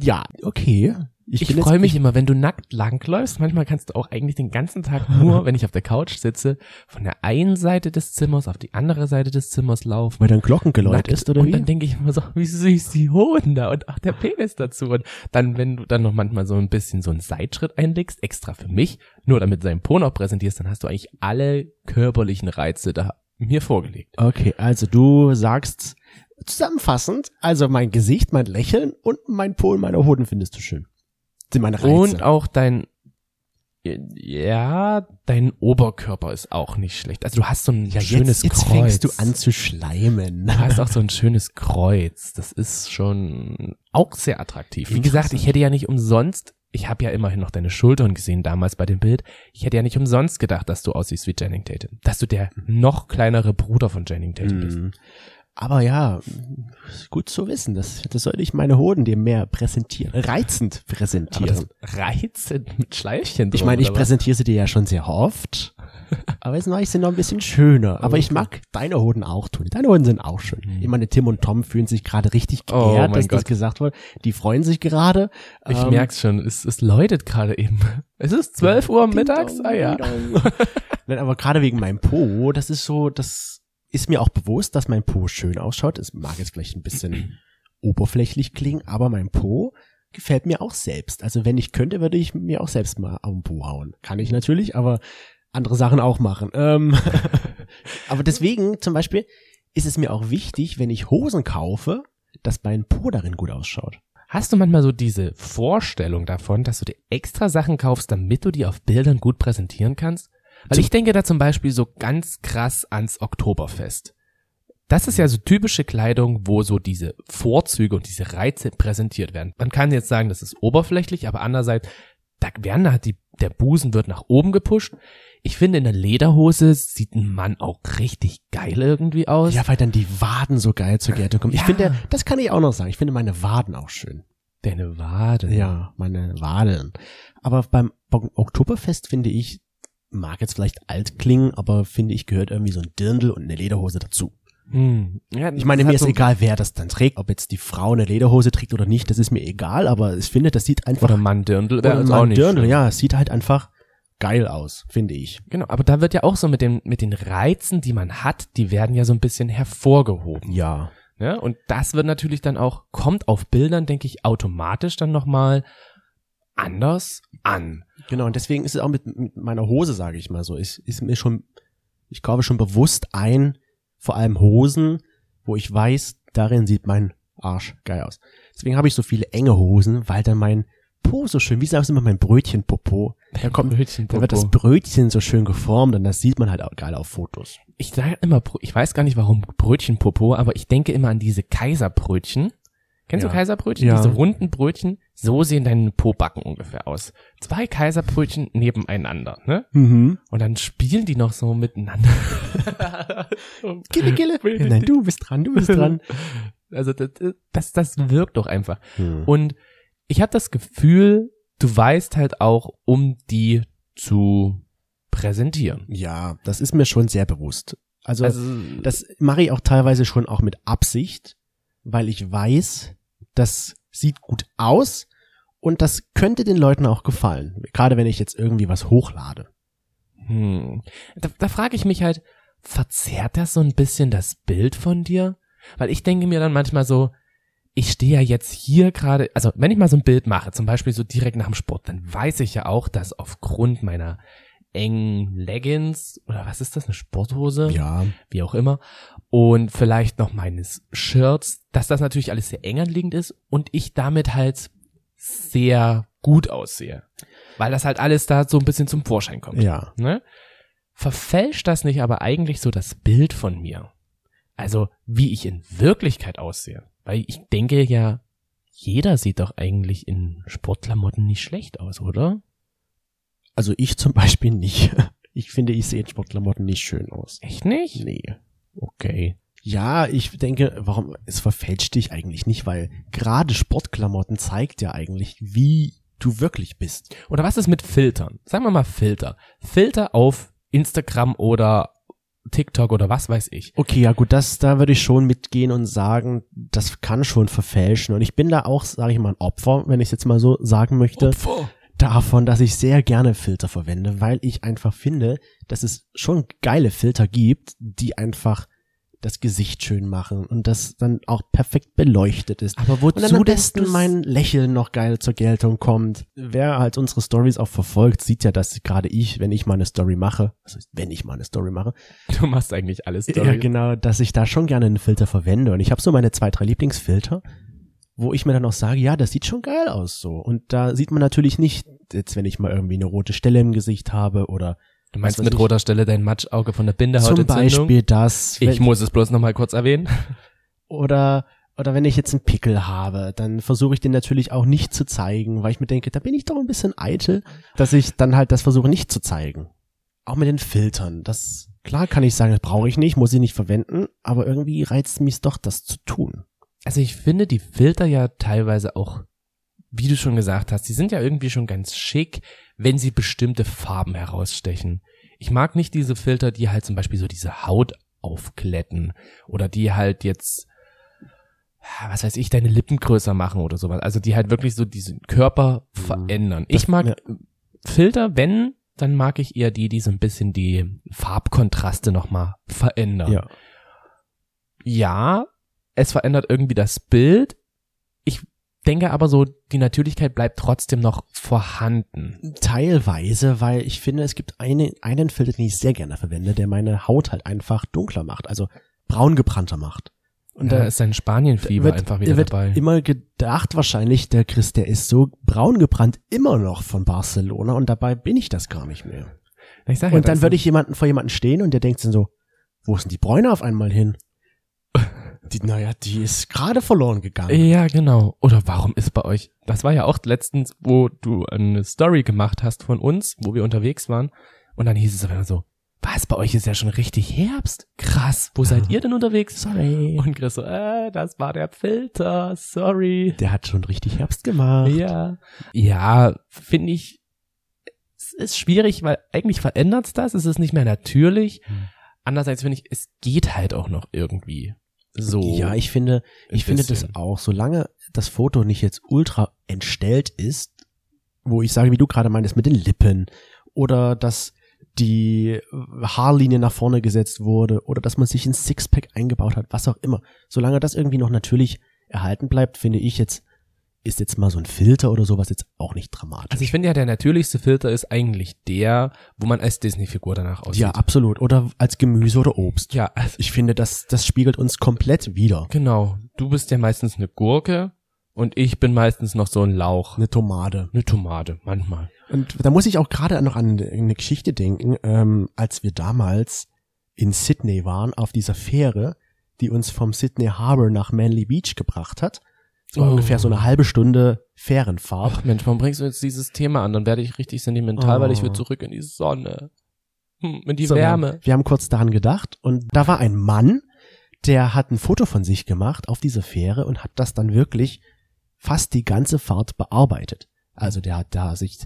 ja, okay. Ich, jetzt- freue mich immer, wenn du nackt langläufst. Manchmal kannst du auch eigentlich den ganzen Tag nur, wenn ich auf der Couch sitze, von der einen Seite des Zimmers auf die andere Seite des Zimmers laufen. Weil dann Glockengeläut ist, oder und wie? dann denke ich immer so, wie süß die Hoden da und auch der Penis dazu. Und dann, wenn du dann noch manchmal so ein bisschen so einen Seitschritt einlegst, extra für mich, nur damit du deinen Po noch präsentierst, dann hast du eigentlich alle körperlichen Reize da mir vorgelegt. Okay, also du sagst zusammenfassend, also mein Gesicht, mein Lächeln und mein Po und meine Hoden findest du schön. Meine Reize. Und auch dein, ja, dein Oberkörper ist auch nicht schlecht. Also du hast so ein ja, schönes jetzt, jetzt Kreuz. fängst du an zu schleimen. Du hast auch so ein schönes Kreuz. Das ist schon auch sehr attraktiv. Wie gesagt, ich hätte ja nicht umsonst, ich habe ja immerhin noch deine Schultern gesehen damals bei dem Bild. Ich hätte ja nicht umsonst gedacht, dass du aussiehst wie Channing Tatum. Dass du der noch kleinere Bruder von Channing Tatum bist. Aber ja, gut zu wissen. Das, das sollte ich meine Hoden dir mehr präsentieren. Reizend präsentieren. das reizend mit Schleifchen Ich drum, meine, ich oder was? präsentiere sie dir ja schon sehr oft. Aber jetzt mache ich sie noch ein bisschen schöner. Aber ich Okay. mag deine Hoden auch, Toni. Deine Hoden sind auch schön. Mhm. Ich meine, Tim und Tom fühlen sich gerade richtig Oh geehrt, mein dass das Gott. gesagt wurde. Die freuen sich gerade. Ich Ähm, merk's schon, es, es läutet gerade eben. Es ist 12 Uhr mittags. dong, Ah ja. Nein, aber gerade wegen meinem Po, das ist so, das ist mir auch bewusst, dass mein Po schön ausschaut. Es mag jetzt vielleicht ein bisschen oberflächlich klingen, aber mein Po gefällt mir auch selbst. Also wenn ich könnte, würde ich mir auch selbst mal auf den Po hauen. Kann ich natürlich, aber andere Sachen auch machen. Ähm, aber deswegen zum Beispiel ist es mir auch wichtig, wenn ich Hosen kaufe, dass mein Po darin gut ausschaut. Hast du manchmal so diese Vorstellung davon, dass du dir extra Sachen kaufst, damit du die auf Bildern gut präsentieren kannst? Weil ich denke da zum Beispiel so ganz krass ans Oktoberfest. Das ist ja so typische Kleidung, wo so diese Vorzüge und diese Reize präsentiert werden. Man kann jetzt sagen, das ist oberflächlich, aber andererseits, da werden halt die, der Busen wird nach oben gepusht. Ich finde, in der Lederhose sieht ein Mann auch richtig geil irgendwie aus. Ja, weil dann die Waden so geil zur Geltung kommen. Ich Ja. finde, das kann ich auch noch sagen. Ich finde meine Waden auch schön. Deine Wade. Ja, meine Wadeln. Aber beim Oktoberfest finde ich, mag jetzt vielleicht alt klingen, aber finde ich gehört irgendwie so ein Dirndl und eine Lederhose dazu. Hm. Ja, Ich meine, mir ist so- egal, wer das dann trägt, ob jetzt die Frau eine Lederhose trägt oder nicht, das ist mir egal, aber ich finde, das sieht einfach Oder Mann Dirndl oder wäre mal auch ein nicht Dirndl, ja, es sieht halt einfach geil aus, finde ich. Genau, aber da wird ja auch so mit den, mit den Reizen, die man hat, die werden ja so ein bisschen hervorgehoben. Ja. Ne? Und das wird natürlich dann auch, kommt auf Bildern, denke ich, automatisch dann nochmal anders an. Genau, und deswegen ist es auch mit, mit meiner Hose, sage ich mal so, ist, ist mir schon, ich kaufe schon bewusst ein, vor allem Hosen, wo ich weiß, darin sieht mein Arsch geil aus. Deswegen habe ich so viele enge Hosen, weil dann mein Po so schön, wie sagst du immer, mein Brötchenpopo, da kommt, Brötchen da wird das Brötchen so schön geformt und das sieht man halt auch geil auf Fotos. Ich sage immer, ich weiß gar nicht warum Brötchenpopo, aber ich denke immer an diese Kaiserbrötchen. Kennst Ja. du Kaiserbrötchen? Ja. Diese runden Brötchen? So sehen deine Pobacken ungefähr aus. Zwei Kaiserbrötchen nebeneinander, ne? Mhm. Und dann spielen die noch so miteinander. Gille, gille. Ja, nein, du bist dran, du bist dran. Also das, das, das wirkt doch einfach. Hm. Und ich habe das Gefühl, du weißt halt auch, um die zu präsentieren. Ja, das ist mir schon sehr bewusst. Also, Also Das mache ich auch teilweise schon auch mit Absicht, weil ich weiß, das sieht gut aus und das könnte den Leuten auch gefallen. Gerade wenn ich jetzt irgendwie was hochlade. Hm. Da, da frage ich mich halt, verzerrt das so ein bisschen das Bild von dir? Weil ich denke mir dann manchmal so, ich stehe ja jetzt hier gerade, also wenn ich mal so ein Bild mache, zum Beispiel so direkt nach dem Sport, dann weiß ich ja auch, dass aufgrund meiner engen Leggings oder was ist das, eine Sporthose? Ja. wie auch immer, und vielleicht noch meines Shirts, dass das natürlich alles sehr eng anliegend ist und ich damit halt sehr gut aussehe. Weil das halt alles da so ein bisschen zum Vorschein kommt. Ja. Ne? Verfälscht das nicht aber eigentlich so das Bild von mir? Also, wie ich in Wirklichkeit aussehe. Weil ich denke ja, jeder sieht doch eigentlich in Sportklamotten nicht schlecht aus, oder? Also ich zum Beispiel nicht. Ich finde, ich sehe in Sportklamotten nicht schön aus. Echt nicht? Nee. Okay. Ja, ich denke, warum, es verfälscht dich eigentlich nicht, weil gerade Sportklamotten zeigt ja eigentlich, wie du wirklich bist. Oder was ist mit Filtern? Sagen wir mal Filter. Filter auf Instagram oder TikTok oder was weiß ich. Okay, ja gut, das, da würde ich schon mitgehen und sagen, das kann schon verfälschen. Und ich bin da auch, sage ich mal, ein Opfer, wenn ich es jetzt mal so sagen möchte. Opfer. Davon, dass ich sehr gerne Filter verwende, weil ich einfach finde, dass es schon geile Filter gibt, die einfach das Gesicht schön machen und das dann auch perfekt beleuchtet ist. Aber wozu am besten mein Lächeln noch geil zur Geltung kommt. Wer halt unsere Stories auch verfolgt, sieht ja, dass gerade ich, wenn ich mal eine Story mache, heißt, wenn ich mal eine Story mache, Du machst eigentlich alles ja, genau, dass ich da schon gerne einen Filter verwende. Und ich habe so meine zwei, drei Lieblingsfilter, wo ich mir dann auch sage, ja, das sieht schon geil aus so. Und da sieht man natürlich nicht, jetzt wenn ich mal irgendwie eine rote Stelle im Gesicht habe oder Du meinst mit ich. roter Stelle dein Matschauge von der zum Bindehautentzündung? Beispiel das. Ich muss es bloß noch mal kurz erwähnen. oder oder wenn ich jetzt einen Pickel habe, dann versuche ich den natürlich auch nicht zu zeigen, weil ich mir denke, da bin ich doch ein bisschen eitel, dass ich dann halt das versuche nicht zu zeigen. Auch mit den Filtern. Das klar kann ich sagen, das brauche ich nicht, muss ich nicht verwenden, aber irgendwie reizt mich doch, das zu tun. Also ich finde die Filter ja teilweise auch, wie du schon gesagt hast, die sind ja irgendwie schon ganz schick, wenn sie bestimmte Farben herausstechen. Ich mag nicht diese Filter, die halt zum Beispiel so diese Haut aufkletten oder die halt jetzt, was weiß ich, deine Lippen größer machen oder sowas. Also die halt wirklich so diesen Körper Mhm. verändern. Ich mag ja. Filter, wenn, dann mag ich eher die, die so ein bisschen die Farbkontraste nochmal verändern. Ja. ja, es verändert irgendwie das Bild. Ich denke aber so, die Natürlichkeit bleibt trotzdem noch vorhanden. Teilweise, weil ich finde, es gibt eine, einen Filter, den ich sehr gerne verwende, der meine Haut halt einfach dunkler macht, also braun gebrannter macht. Und da da ist ein Spanienfieber wird, einfach wieder wird dabei. immer gedacht wahrscheinlich, der Chris, der ist so braun gebrannt immer noch von Barcelona und dabei bin ich das gar nicht mehr. Ich sag ja, Und dann würde ich jemanden vor jemanden stehen und der denkt dann so, wo ist denn die Bräune auf einmal hin? Die, naja, die ist gerade verloren gegangen. Ja, genau. Oder warum ist bei euch, das war ja auch letztens, wo du eine Story gemacht hast von uns, wo wir unterwegs waren. Und dann hieß es aber so, was, bei euch ist ja schon richtig Herbst? Krass, wo seid ihr denn unterwegs? Sorry. Und Chris so, äh, das war der Filter, sorry. Der hat schon richtig Herbst gemacht. Ja. Ja, finde ich, es ist schwierig, weil eigentlich verändert's das, es ist nicht mehr natürlich. Hm. Andererseits finde ich, es geht halt auch noch irgendwie. So. Ja, ich finde, ich finde das auch, solange das Foto nicht jetzt ultra entstellt ist, wo ich sage, wie du gerade meintest, mit den Lippen oder dass die Haarlinie nach vorne gesetzt wurde oder dass man sich ein Sixpack eingebaut hat, was auch immer. Solange das irgendwie noch natürlich erhalten bleibt, finde ich jetzt, ist jetzt mal so ein Filter oder sowas jetzt auch nicht dramatisch. Also ich finde ja, der natürlichste Filter ist eigentlich der, wo man als Disney-Figur danach aussieht. ja, absolut. Oder als Gemüse oder Obst. Ja, also, Ich finde, das, das spiegelt uns komplett wieder. genau. Du bist ja meistens eine Gurke und ich bin meistens noch so ein Lauch. Eine Tomate. Eine Tomate, manchmal. Und da muss ich auch gerade noch an eine Geschichte denken, ähm, als wir damals in Sydney waren, auf dieser Fähre, die uns vom Sydney Harbour nach Manly Beach gebracht hat. So Oh. ungefähr so eine halbe Stunde Fährenfahrt. Ach Mensch, warum bringst du jetzt dieses Thema an? Dann werde ich richtig sentimental, Oh. weil ich will zurück in die Sonne. Hm, in die So, Wärme. Wir haben kurz daran gedacht und da war ein Mann, der hat ein Foto von sich gemacht auf dieser Fähre und hat das dann wirklich fast die ganze Fahrt bearbeitet. Also der hat da sich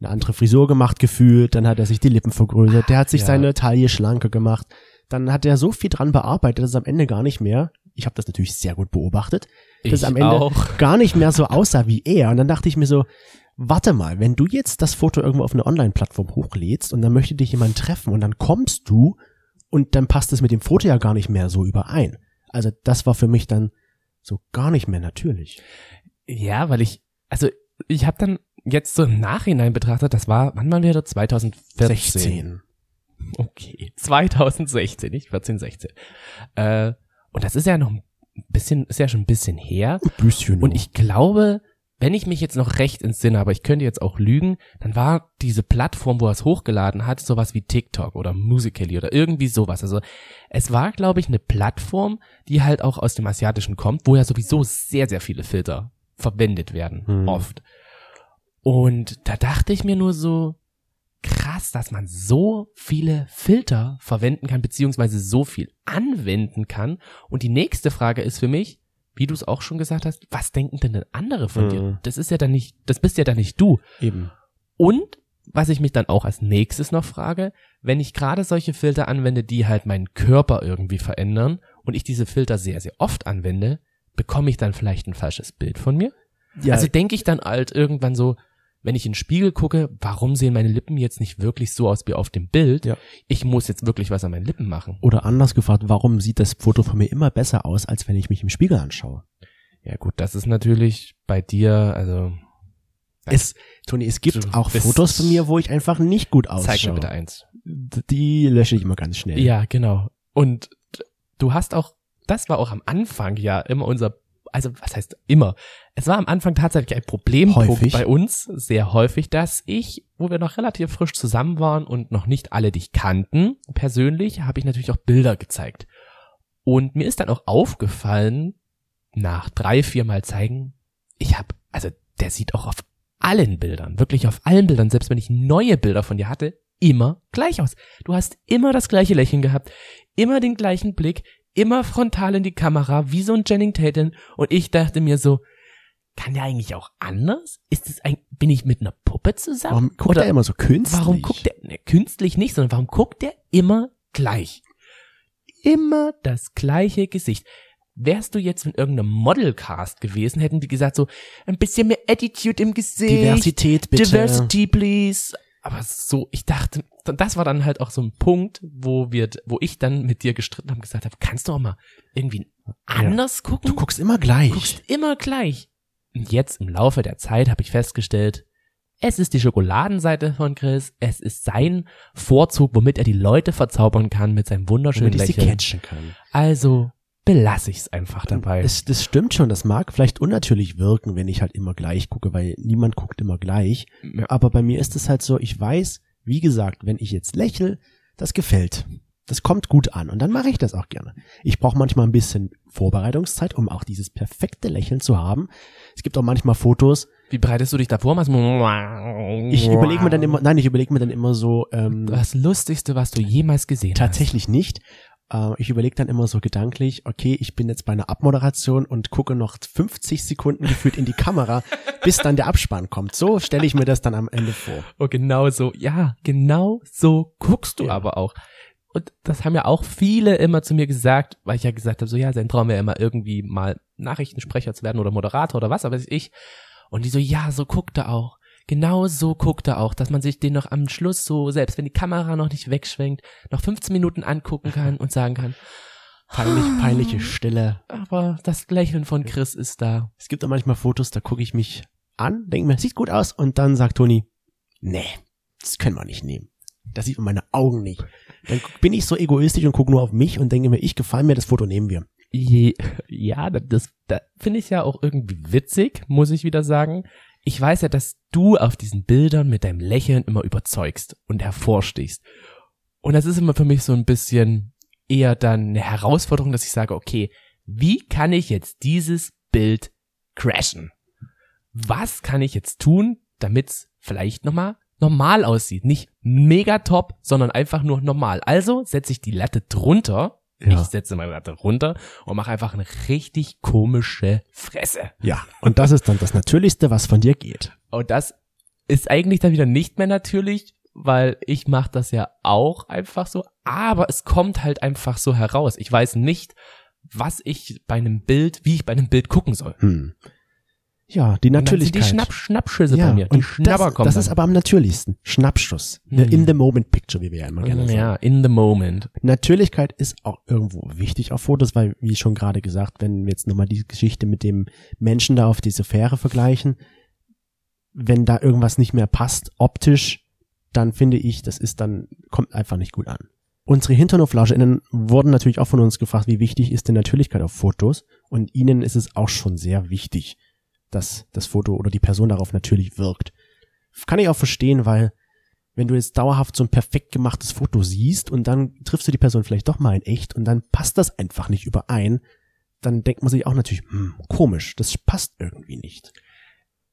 eine andere Frisur gemacht gefühlt, dann hat er sich die Lippen vergrößert, der hat sich ja. seine Taille schlanker gemacht, dann hat er so viel dran bearbeitet, dass es am Ende gar nicht mehr, ich habe das natürlich sehr gut beobachtet, dass Ich am Ende auch. gar nicht mehr so aussah wie er. Und dann dachte ich mir so, warte mal, wenn du jetzt das Foto irgendwo auf eine Online-Plattform hochlädst und dann möchte dich jemand treffen und dann kommst du und dann passt es mit dem Foto ja gar nicht mehr so überein. Also das war für mich dann so gar nicht mehr natürlich. Ja, weil ich, also ich habe dann jetzt so im Nachhinein betrachtet, das war, wann waren wir da? 2014. 16. Okay, 2016, nicht 14, 16. Äh, und das ist ja noch ein bisschen, ist ja schon ein bisschen her. Büsschen. Und ich glaube, wenn ich mich jetzt noch recht entsinne, aber ich könnte jetzt auch lügen, dann war diese Plattform, wo er es hochgeladen hat, sowas wie TikTok oder Musical.ly oder irgendwie sowas. Also es war, glaube ich, eine Plattform, die halt auch aus dem Asiatischen kommt, wo ja sowieso sehr, sehr viele Filter verwendet werden, Hm. oft. Und da dachte ich mir nur so, krass, dass man so viele Filter verwenden kann, beziehungsweise so viel anwenden kann. Und die nächste Frage ist für mich, wie du es auch schon gesagt hast, was denken denn, denn andere von Mhm. dir? Das ist ja dann nicht, das bist ja dann nicht du. Eben. Und was ich mich dann auch als nächstes noch frage, wenn ich gerade solche Filter anwende, die halt meinen Körper irgendwie verändern und ich diese Filter sehr, sehr oft anwende, bekomme ich dann vielleicht ein falsches Bild von mir? Ja, Also denke ich dann halt irgendwann so, wenn ich in den Spiegel gucke, warum sehen meine Lippen jetzt nicht wirklich so aus wie auf dem Bild? Ja. Ich muss jetzt wirklich was an meinen Lippen machen. oder anders gefragt, warum sieht das Foto von mir immer besser aus, als wenn ich mich im Spiegel anschaue? Ja gut, das ist natürlich bei dir, also Es, Toni, es gibt auch Fotos von mir, wo ich einfach nicht gut ausschaue. zeig mir bitte eins. Die lösche ich immer ganz schnell. Ja, genau. Und du hast auch, das war auch am Anfang ja immer unser, also was heißt immer? Es war am Anfang tatsächlich ein Problempunkt Häufig. bei uns, sehr häufig, dass ich, wo wir noch relativ frisch zusammen waren und noch nicht alle dich kannten, persönlich, habe ich natürlich auch Bilder gezeigt. Und mir ist dann auch aufgefallen, nach drei, vier Mal zeigen, ich habe, also der sieht auch auf allen Bildern, wirklich auf allen Bildern, selbst wenn ich neue Bilder von dir hatte, immer gleich aus. Du hast immer das gleiche Lächeln gehabt, immer den gleichen Blick, immer frontal in die Kamera, wie so ein Channing Tatum. Und ich dachte mir so, kann der eigentlich auch anders? Ist es ein, bin ich mit einer Puppe zusammen? Warum guckt Oder er immer so künstlich? warum guckt der, ne, künstlich nicht, sondern warum guckt der immer gleich? Immer das gleiche Gesicht. Wärst du jetzt in irgendeinem Modelcast gewesen, hätten die gesagt so, ein bisschen mehr Attitude im Gesicht. Diversität bitte. Diversity, please. Aber so, ich dachte, das war dann halt auch so ein Punkt, wo wir, wo ich dann mit dir gestritten habe, gesagt habe, kannst du auch mal irgendwie anders gucken? Du guckst immer gleich. Du guckst immer gleich. Und jetzt im Laufe der Zeit habe ich festgestellt, es ist die Schokoladenseite von Chris, es ist sein Vorzug, womit er die Leute verzaubern kann mit seinem wunderschönen damit ich sie Lächeln. catchen kann. Also belasse ich es einfach dabei. Es, das stimmt schon, das mag vielleicht unnatürlich wirken, wenn ich halt immer gleich gucke, weil niemand guckt immer gleich. Ja. Aber bei mir ist es halt so, ich weiß, wie gesagt, wenn ich jetzt lächel, das gefällt. Das kommt gut an und dann mache ich das auch gerne. Ich brauche manchmal ein bisschen Vorbereitungszeit, um auch dieses perfekte Lächeln zu haben. Es gibt auch manchmal Fotos, Wie bereitest du dich davor? Ich überlege mir dann immer, nein, ich überlege mir dann immer so, ähm, Das Lustigste, was du jemals gesehen Tatsächlich nicht. Äh, ich überlege dann immer so gedanklich, okay, ich bin jetzt bei einer Abmoderation und gucke noch 50 Sekunden gefühlt in die Kamera, bis dann der Abspann kommt. So stelle ich mir das dann am Ende vor. Oh, genau so. Ja, genau so guckst du Ja. aber auch. Und das haben ja auch viele immer zu mir gesagt, weil ich ja gesagt habe, so ja, sein Traum wäre immer irgendwie mal Nachrichtensprecher zu werden oder Moderator oder was, aber ich. Und die so, ja, so guckt er auch. Genau so guckt er auch, dass man sich den noch am Schluss so, selbst wenn die Kamera noch nicht wegschwenkt, noch 15 Minuten angucken kann und sagen kann, Peinlich, peinliche Stille. aber das Lächeln von Chris ist da. Es gibt auch manchmal Fotos, da gucke ich mich an, denke mir, sieht gut aus und dann sagt Toni, nee, das können wir nicht nehmen. Das sieht man meine Augen nicht. Dann bin ich so egoistisch und gucke nur auf mich und denke mir, ich gefallen mir, das Foto nehmen wir. Je, ja, das, das finde ich ja auch irgendwie witzig, muss ich wieder sagen. Ich weiß ja, dass du auf diesen Bildern mit deinem Lächeln immer überzeugst und hervorstichst. Und das ist immer für mich so ein bisschen eher dann eine Herausforderung, dass ich sage, okay, wie kann ich jetzt dieses Bild crashen? Was kann ich jetzt tun, damit es vielleicht nochmal normal aussieht? Nicht mega top, sondern einfach nur normal. Also setze ich die Latte drunter Ja. ich setze meine Latte runter und mache einfach eine richtig komische Fresse. Ja, und das ist dann das Natürlichste, was von dir geht. Und das ist eigentlich dann wieder nicht mehr natürlich, weil ich mache das ja auch einfach so, aber es kommt halt einfach so heraus. Ich weiß nicht, was ich bei einem Bild, wie ich bei einem Bild gucken soll. Hm. Ja, die Natürlichkeit. Die Schnapp Schnappschüsse ja, bei mir. Die und Schnapper das, kommen das dann. ist aber am natürlichsten. Schnappschuss. The Hm. In the moment picture, wie wir ja immer gerne sagen. ja, in the moment. Natürlichkeit ist auch irgendwo wichtig auf Fotos, weil, wie schon gerade gesagt, wenn wir jetzt nochmal die Geschichte mit dem Menschen da auf diese Fähre vergleichen, wenn da irgendwas nicht mehr passt, optisch, dann finde ich, das ist dann, kommt einfach nicht gut an. Unsere HinternoflauscherInnen wurden natürlich auch von uns gefragt, wie wichtig ist denn Natürlichkeit auf Fotos? Und ihnen ist es auch schon sehr wichtig, dass das Foto oder die Person darauf natürlich wirkt. Kann ich auch verstehen, weil wenn du jetzt dauerhaft so ein perfekt gemachtes Foto siehst und dann triffst du die Person vielleicht doch mal in echt und dann passt das einfach nicht überein, dann denkt man sich auch natürlich, hm, komisch, das passt irgendwie nicht.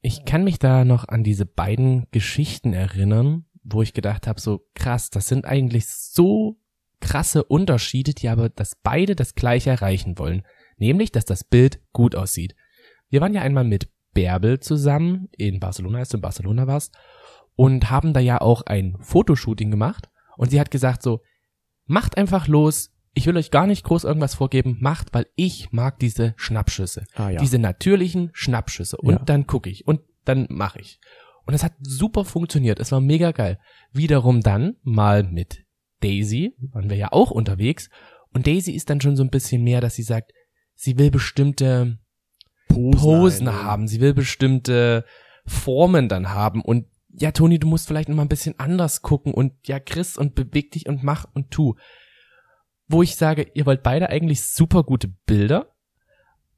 Ich kann mich da noch an diese beiden Geschichten erinnern, wo ich gedacht habe, so krass, das sind eigentlich so krasse Unterschiede, die aber, dass beide das gleiche erreichen wollen. Nämlich, dass das Bild gut aussieht. Wir waren ja einmal mit Bärbel zusammen in Barcelona, als du in Barcelona warst, und haben da ja auch ein Fotoshooting gemacht. Und sie hat gesagt so, macht einfach los, ich will euch gar nicht groß irgendwas vorgeben, macht, weil ich mag diese Schnappschüsse. Ah, ja. Diese natürlichen Schnappschüsse. Und Ja. dann gucke ich und dann mache ich. Und es hat super funktioniert. Es war mega geil. Wiederum dann mal mit Daisy, waren wir ja auch unterwegs. Und Daisy ist dann schon so ein bisschen mehr, dass sie sagt, sie will bestimmte Posen einnehmen. haben, sie will bestimmte Formen dann haben und ja, Toni, du musst vielleicht noch mal ein bisschen anders gucken und ja, Chris und beweg dich und mach und tu. Wo ich sage, ihr wollt beide eigentlich super gute Bilder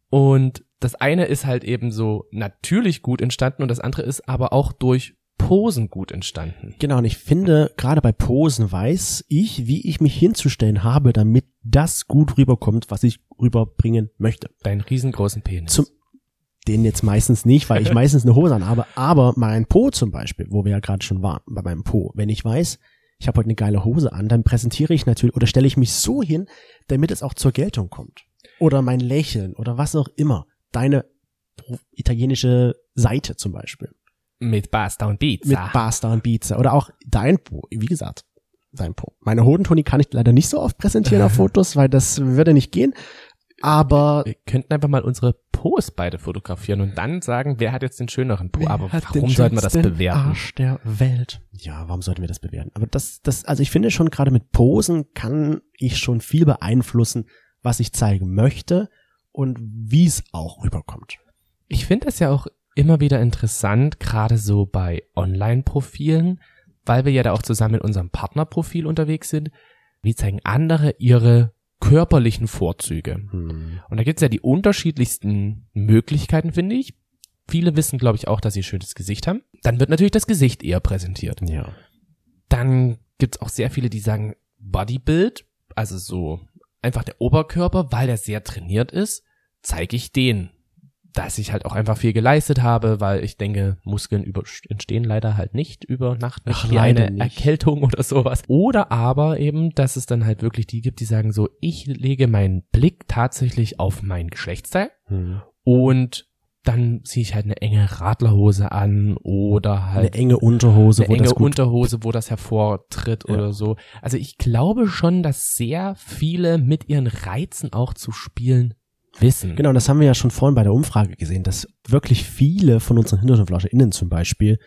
und das eine ist halt eben so natürlich gut entstanden und das andere ist aber auch durch Posen gut entstanden. Genau, und ich finde, gerade bei Posen weiß ich, wie ich mich hinzustellen habe, damit das gut rüberkommt, was ich rüberbringen möchte. Deinen riesengroßen Penis. Zum den jetzt meistens nicht, weil ich meistens eine Hose anhabe, aber mein Po zum Beispiel, wo wir ja gerade schon waren, bei meinem Po, wenn ich weiß, ich habe heute eine geile Hose an, dann präsentiere ich natürlich oder stelle ich mich so hin, damit es auch zur Geltung kommt. Oder mein Lächeln oder was auch immer. Deine italienische Seite zum Beispiel. mit Pasta und Pizza. Mit Basta und Pizza. Oder auch dein Po, wie gesagt. Sein Po. Meine Hodentoni kann ich leider nicht so oft präsentieren auf Fotos, weil das würde nicht gehen. Aber Wir könnten einfach mal unsere Po's beide fotografieren und dann sagen, wer hat jetzt den schöneren Po. Aber Wer hat warum sollten wir das bewerten? Arsch der Welt. Ja, warum sollten wir das bewerten? Aber das, das, also ich finde schon gerade mit Posen kann ich schon viel beeinflussen, was ich zeigen möchte und wie es auch rüberkommt. Ich finde es ja auch immer wieder interessant, gerade so bei Online-Profilen, weil wir ja da auch zusammen mit unserem Partnerprofil unterwegs sind. Wie zeigen andere ihre körperlichen Vorzüge? Hm. Und da gibt's ja die unterschiedlichsten Möglichkeiten, finde ich. Viele wissen, glaube ich, auch, dass sie ein schönes Gesicht haben. Dann wird natürlich das Gesicht eher präsentiert. Ja. Dann gibt's auch sehr viele, die sagen Bodybuild, also so einfach der Oberkörper, weil der sehr trainiert ist, zeige ich den. Dass ich halt auch einfach viel geleistet habe, weil ich denke, Muskeln über, entstehen leider halt nicht über Nacht Ach, wie leider eine nicht. Erkältung oder sowas. Oder aber eben, dass es dann halt wirklich die gibt, die sagen so, ich lege meinen Blick tatsächlich auf mein Geschlechtsteil Hm. und dann ziehe ich halt eine enge Radlerhose an oder halt Eine enge Unterhose, eine wo enge das Unterhose, wo das hervortritt Ja. oder so. Also ich glaube schon, dass sehr viele mit ihren Reizen auch zu spielen wissen. Genau, das haben wir ja schon vorhin bei der Umfrage gesehen, dass wirklich viele von unseren HinterhoflauscherInnen zum Beispiel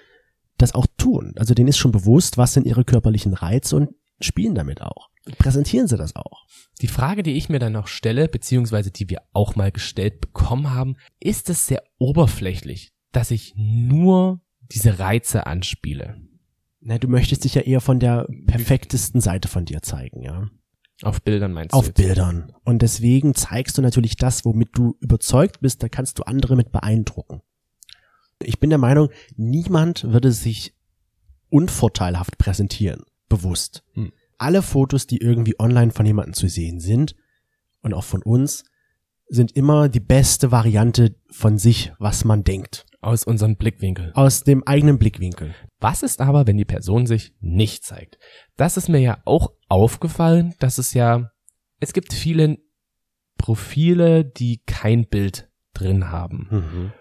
das auch tun. Also denen ist schon bewusst, was sind ihre körperlichen Reize und spielen damit auch. Präsentieren sie das auch. Die Frage, die ich mir dann noch stelle, beziehungsweise die wir auch mal gestellt bekommen haben, ist es sehr oberflächlich, dass ich nur diese Reize anspiele. Na, du möchtest dich ja eher von der perfektesten Seite von dir zeigen, ja. Auf Bildern meinst Auf du? jetzt? Bildern. Und deswegen zeigst du natürlich das, womit du überzeugt bist, da kannst du andere mit beeindrucken. Ich bin der Meinung, niemand würde sich unvorteilhaft präsentieren, bewusst. Hm. Alle Fotos, die irgendwie online von jemandem zu sehen sind und auch von uns, sind immer die beste Variante von sich, was man denkt. Aus unserem Blickwinkel. Aus dem eigenen Blickwinkel. Was ist aber, wenn die Person sich nicht zeigt? Das ist mir ja auch aufgefallen, dass es ja, es gibt viele Profile, die kein Bild drin haben. Mhm.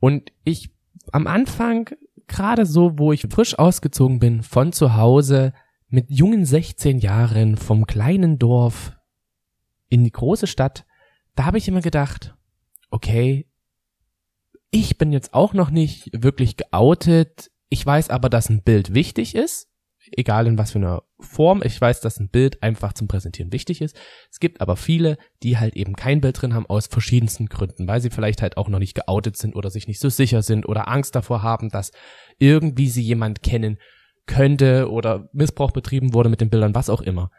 Und ich am Anfang, gerade so, wo ich frisch ausgezogen bin von zu Hause, mit jungen 16 Jahren vom kleinen Dorf in die große Stadt, da habe ich immer gedacht, okay, ich bin jetzt auch noch nicht wirklich geoutet. Ich weiß aber, dass ein Bild wichtig ist, egal in was für einer Form. Ich weiß, dass ein Bild einfach zum Präsentieren wichtig ist. Es gibt aber viele, die halt eben kein Bild drin haben aus verschiedensten Gründen, weil sie vielleicht halt auch noch nicht geoutet sind oder sich nicht so sicher sind oder Angst davor haben, dass irgendwie sie jemand kennen könnte oder Missbrauch betrieben wurde mit den Bildern, was auch immer.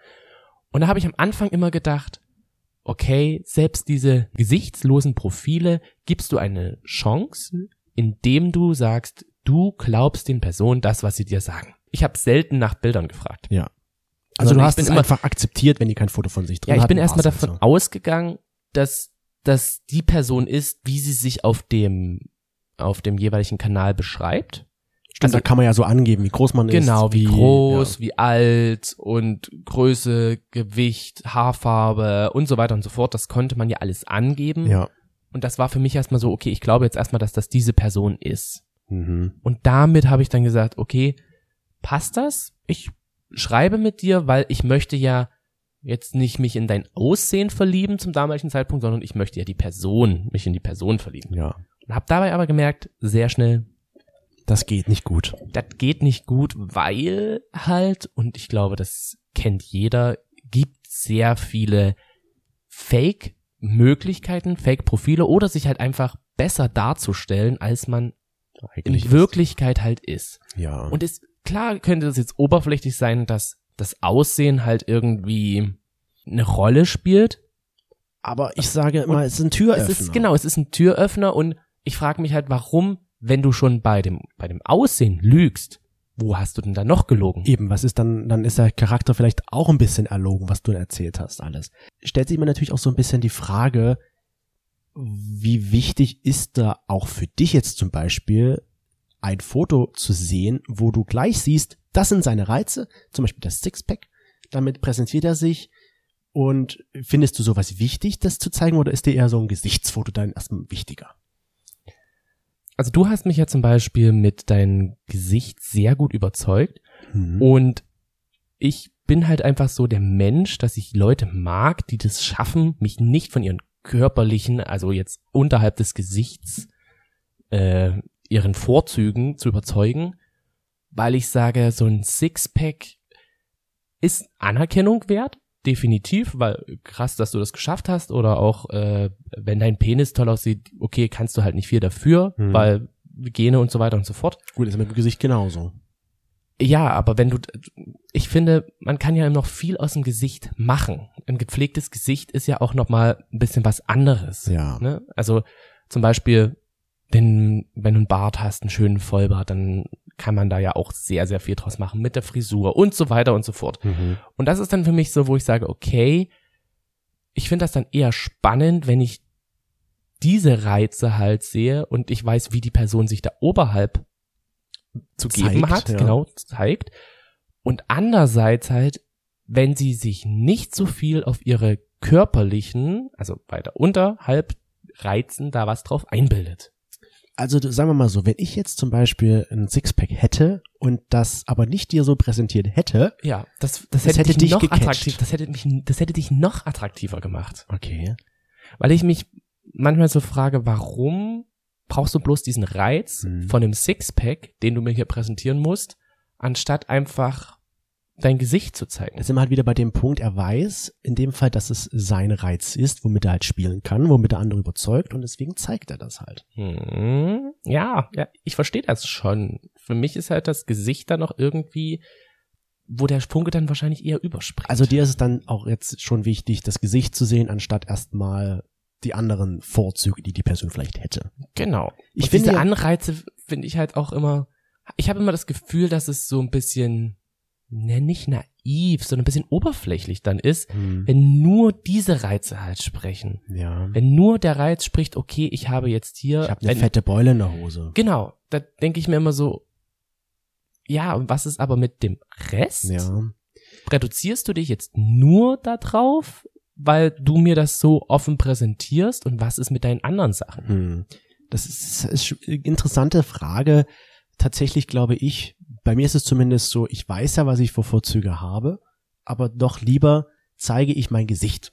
Und da habe ich am Anfang immer gedacht, okay, selbst diese gesichtslosen Profile gibst du eine Chance, indem du sagst, du glaubst den Personen das, was sie dir sagen. Ich habe selten nach Bildern gefragt. Ja. Also Sondern du hast es immer- einfach akzeptiert, wenn die kein Foto von sich drin Ja, ich bin erstmal davon so. ausgegangen, dass, dass die Person ist, wie sie sich auf dem, auf dem jeweiligen Kanal beschreibt. Stimmt, Also- da kann man ja so angeben, wie groß man ist. Genau, wie groß, wie alt und Größe, Gewicht, Haarfarbe und so weiter und so fort. Das konnte man ja alles angeben. Ja. ja. Und das war für mich erstmal so, okay, ich glaube jetzt erstmal, dass das diese Person ist. Mhm. Und damit habe ich dann gesagt, okay, passt das? Ich schreibe mit dir, weil ich möchte ja jetzt nicht mich in dein Aussehen verlieben zum damaligen Zeitpunkt, sondern ich möchte ja die Person, mich in die Person verlieben. Ja. Und habe dabei aber gemerkt, sehr schnell, Das geht nicht gut. das geht nicht gut, weil halt, und ich glaube, das kennt jeder, gibt sehr viele Fake-Möglichkeiten, Fake-Profile oder sich halt einfach besser darzustellen, als man Eigentlich in Wirklichkeit halt ist. Ja. Und ist, klar könnte es jetzt oberflächlich sein, dass das Aussehen halt irgendwie eine Rolle spielt. aber ich sage immer, es ist ein Türöffner. Es ist, genau, es ist ein Türöffner und ich frage mich halt, warum, wenn du schon bei dem, bei dem Aussehen lügst, wo hast du denn da noch gelogen? Eben, was ist dann, dann ist der Charakter vielleicht auch ein bisschen erlogen, was du erzählt hast, alles. Stellt sich mir natürlich auch so ein bisschen die Frage, wie wichtig ist da auch für dich jetzt zum Beispiel ein Foto zu sehen, wo du gleich siehst, das sind seine Reize, zum Beispiel das Sixpack, damit präsentiert er sich und findest du sowas wichtig, das zu zeigen oder ist dir eher so ein Gesichtsfoto dann erstmal wichtiger? Also du hast mich ja zum Beispiel mit deinem Gesicht sehr gut überzeugt Mhm. und ich bin halt einfach so der Mensch, dass ich Leute mag, die das schaffen, mich nicht von ihren körperlichen, also jetzt unterhalb des Gesichts, äh, ihren Vorzügen zu überzeugen, weil ich sage, so ein Sixpack ist Anerkennung wert, definitiv, weil krass, dass du das geschafft hast oder auch, äh, wenn dein Penis toll aussieht, okay, kannst du halt nicht viel dafür, Mhm. weil Gene und so weiter und so fort. Gut, ist mit dem Gesicht genauso. Ja, aber wenn du, ich finde, man kann ja noch viel aus dem Gesicht machen. Ein gepflegtes Gesicht ist ja auch noch mal ein bisschen was anderes. Ja. Ne? Also zum Beispiel, wenn, wenn du einen Bart hast, einen schönen Vollbart, dann kann man da ja auch sehr, sehr viel draus machen mit der Frisur und so weiter und so fort. Mhm. Und das ist dann für mich so, wo ich sage, okay, ich finde das dann eher spannend, wenn ich diese Reize halt sehe und ich weiß, wie die Person sich da oberhalb zu geben Zeigt, hat, ja. genau, zeigt. Und andererseits halt, wenn sie sich nicht so viel auf ihre körperlichen, also weiter unterhalb Reizen da was drauf einbildet. Also sagen wir mal so, wenn ich jetzt zum Beispiel ein Sixpack hätte und das aber nicht dir so präsentiert hätte, Ja, das, das, Das hätte, hätte dich noch gecatcht. attraktiv, das hätte mich, das hätte dich noch attraktiver gemacht. okay, Weil ich mich manchmal so frage, warum brauchst du bloß diesen Reiz Mhm. von dem Sixpack, den du mir hier präsentieren musst, anstatt einfach dein Gesicht zu zeigen? da sind wir halt wieder bei dem Punkt, er weiß in dem Fall, dass es sein Reiz ist, womit er halt spielen kann, womit er andere überzeugt und deswegen zeigt er das halt. Hm, ja, ja, ich verstehe das schon. Für mich ist halt das Gesicht dann noch irgendwie, wo der Funke dann wahrscheinlich eher überspringt. Also dir ist es dann auch jetzt schon wichtig, das Gesicht zu sehen, anstatt erstmal die anderen Vorzüge, die die Person vielleicht hätte. Genau. Ich Und finde diese Anreize finde ich halt auch immer, ich habe immer das Gefühl, dass es so ein bisschen, ne, nicht naiv, sondern ein bisschen oberflächlich dann ist, wenn nur diese Reize halt sprechen. ja. Wenn nur der Reiz spricht, okay, ich habe jetzt hier, Ich habe eine wenn, fette Beule in der Hose. genau, da denke ich mir immer so, ja, und was ist aber mit dem Rest? Ja. Reduzierst du dich jetzt nur da drauf, weil du mir das so offen präsentierst und was ist mit deinen anderen Sachen? Hm. Das ist, ist eine interessante Frage. Tatsächlich glaube ich, bei mir ist es zumindest so, ich weiß ja, was ich für Vorzüge habe, aber doch lieber zeige ich mein Gesicht.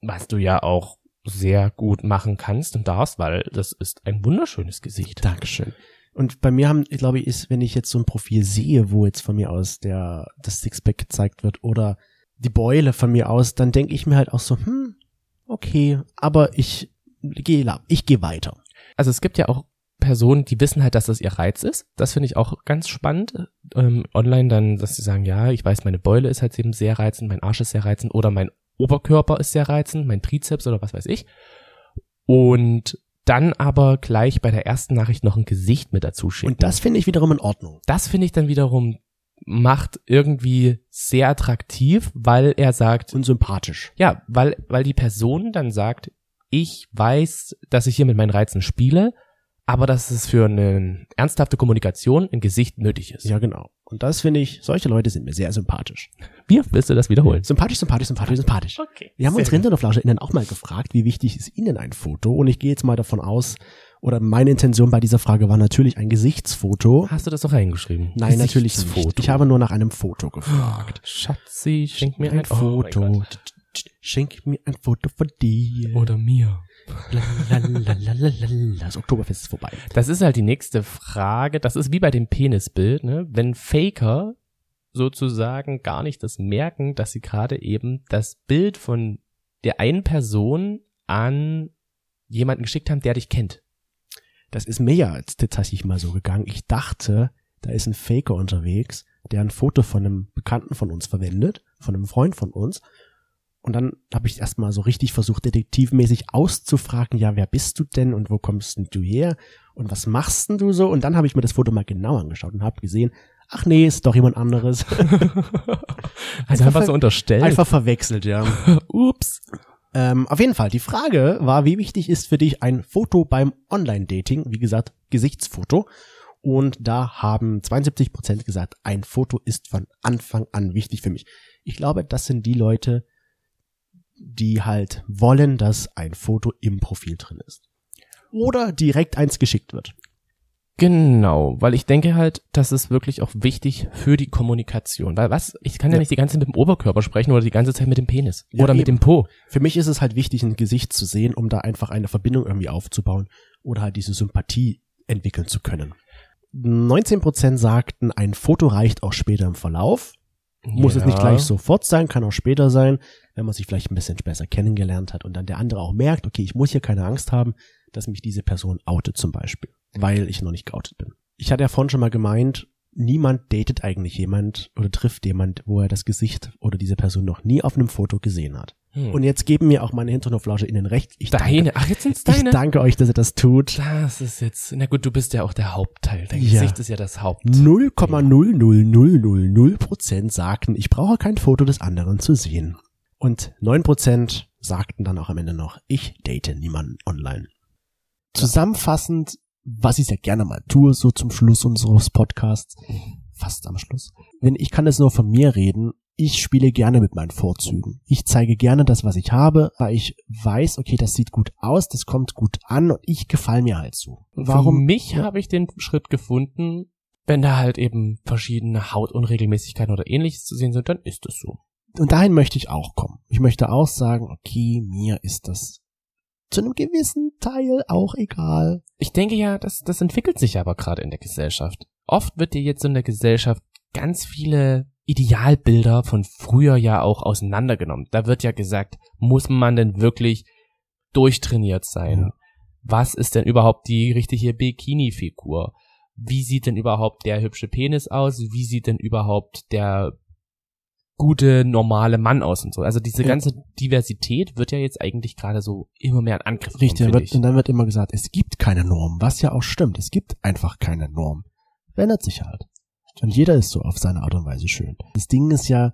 was du ja auch sehr gut machen kannst und darfst, weil das ist ein wunderschönes Gesicht. Dankeschön. Und bei mir haben, glaube ich, ist, wenn ich jetzt so ein Profil sehe, wo jetzt von mir aus der, das Sixpack gezeigt wird oder die Beule von mir aus, dann denke ich mir halt auch so, hm, okay, aber ich gehe, la- ich gehe weiter. Also es gibt ja auch Personen, die wissen halt, dass das ihr Reiz ist. Das finde ich auch ganz spannend. Ähm, online dann, dass sie sagen, ja, ich weiß, meine Beule ist halt eben sehr reizend, mein Arsch ist sehr reizend oder mein Oberkörper ist sehr reizend, mein Trizeps oder was weiß ich. Und dann aber gleich bei der ersten Nachricht noch ein Gesicht mit dazu schicken. Und das finde ich wiederum in Ordnung. das finde ich dann wiederum macht irgendwie sehr attraktiv, weil er sagt, Und sympathisch. ja, weil, weil die Person dann sagt, ich weiß, dass ich hier mit meinen Reizen spiele, aber dass es für eine ernsthafte Kommunikation ein Gesicht nötig ist. Ja, genau. Und das finde ich, solche Leute sind mir sehr sympathisch. Wie willst du das wiederholen? Sympathisch, sympathisch, sympathisch, sympathisch. Okay. Wir haben Sehr unsere HinternoflauscherInnen auch mal gefragt, wie wichtig ist Ihnen ein Foto? Und ich gehe jetzt mal davon aus, oder meine Intention bei dieser Frage war natürlich ein Gesichtsfoto. Hast du das doch reingeschrieben? Nein, natürlich nicht. Gesichtsfoto. Ich habe nur nach einem Foto gefragt. Schatzi, schenk mir ein, ein Foto. Oh. Schenk mir ein Foto von dir. Oder mir. Das Oktoberfest ist vorbei. Das ist halt die nächste Frage. Das ist wie bei dem Penisbild, ne? Wenn Faker sozusagen gar nicht das merken, dass sie gerade eben das Bild von der einen Person an jemanden geschickt haben, der dich kennt. Das ist mir ja jetzt tatsächlich mal so gegangen. Ich dachte, da ist ein Faker unterwegs, der ein Foto von einem Bekannten von uns verwendet, von einem Freund von uns. Und dann habe ich erstmal so richtig versucht, detektivmäßig auszufragen, ja, wer bist du denn und wo kommst denn du her und was machst denn du so? Und dann habe ich mir das Foto mal genau angeschaut und habe gesehen, ach nee, ist doch jemand anderes. Also einfach so unterstellt. Einfach verwechselt, ja. Ups. Ähm, auf jeden Fall, die Frage war, wie wichtig ist für dich ein Foto beim Online-Dating? Wie gesagt, Gesichtsfoto. Und da haben 72 Prozent gesagt, ein Foto ist von Anfang an wichtig für mich. Ich glaube, das sind die Leute, die halt wollen, dass ein Foto im Profil drin ist. Oder direkt eins geschickt wird. Genau, weil ich denke halt, das ist wirklich auch wichtig für die Kommunikation. Weil was, ich kann ja, Ja. nicht die ganze Zeit mit dem Oberkörper sprechen oder die ganze Zeit mit dem Penis. Ja, oder mit eben. dem Po. Für mich ist es halt wichtig, ein Gesicht zu sehen, um da einfach eine Verbindung irgendwie aufzubauen oder halt diese Sympathie entwickeln zu können. 19% sagten, ein Foto reicht auch später im Verlauf. Muss es nicht gleich sofort sein, kann auch später sein, wenn man sich vielleicht ein bisschen besser kennengelernt hat und dann der andere auch merkt, okay, ich muss hier keine Angst haben, dass mich diese Person outet zum Beispiel, weil ich noch nicht geoutet bin. Ich hatte ja vorhin schon mal gemeint, niemand datet eigentlich jemand oder trifft jemand, wo er das Gesicht oder diese Person noch nie auf einem Foto gesehen hat. Hm. Und jetzt geben mir auch meine Hinternhoflausche innen recht. Ich Deine, danke, ach jetzt sind's ich deine? danke euch, dass ihr das tut. Das ist jetzt, na gut, du bist ja auch der Hauptteil. Dein Ja. Gesicht ist ja das Haupt. 0,00000 Prozent sagten, ich brauche kein Foto des anderen zu sehen. Und 9 Prozent sagten dann auch am Ende noch, ich date niemanden online. Zusammenfassend, was ich sehr gerne mal tue, so zum Schluss unseres Podcasts, fast am Schluss. Wenn ich kann es nur von mir reden, ich spiele gerne mit meinen Vorzügen. Ich zeige gerne das, was ich habe, weil ich weiß, okay, das sieht gut aus, das kommt gut an und ich gefall mir halt so. Für Warum? mich Ja. habe ich den Schritt gefunden, wenn da halt eben verschiedene Hautunregelmäßigkeiten oder ähnliches zu sehen sind, dann ist es so. Und dahin möchte ich auch kommen. Ich möchte auch sagen, okay, mir ist das zu einem gewissen Teil auch egal. Ich denke ja, das, das entwickelt sich aber gerade in der Gesellschaft. Oft wird dir jetzt in der Gesellschaft ganz viele Idealbilder von früher ja auch auseinandergenommen. Da wird ja gesagt, muss man denn wirklich durchtrainiert sein? Ja. Was ist denn überhaupt die richtige Bikini-Figur? Wie sieht denn überhaupt der hübsche Penis aus? Wie sieht denn überhaupt der gute, normale Mann aus und so? Also diese Ja. ganze Diversität wird ja jetzt eigentlich gerade so immer mehr in Angriff Richtig, genommen, wird, finde und dann wird immer gesagt, es gibt keine Norm, was ja auch stimmt. Es gibt einfach keine Norm. Verändert sich halt. Und jeder ist so auf seine Art und Weise schön. Das Ding ist ja,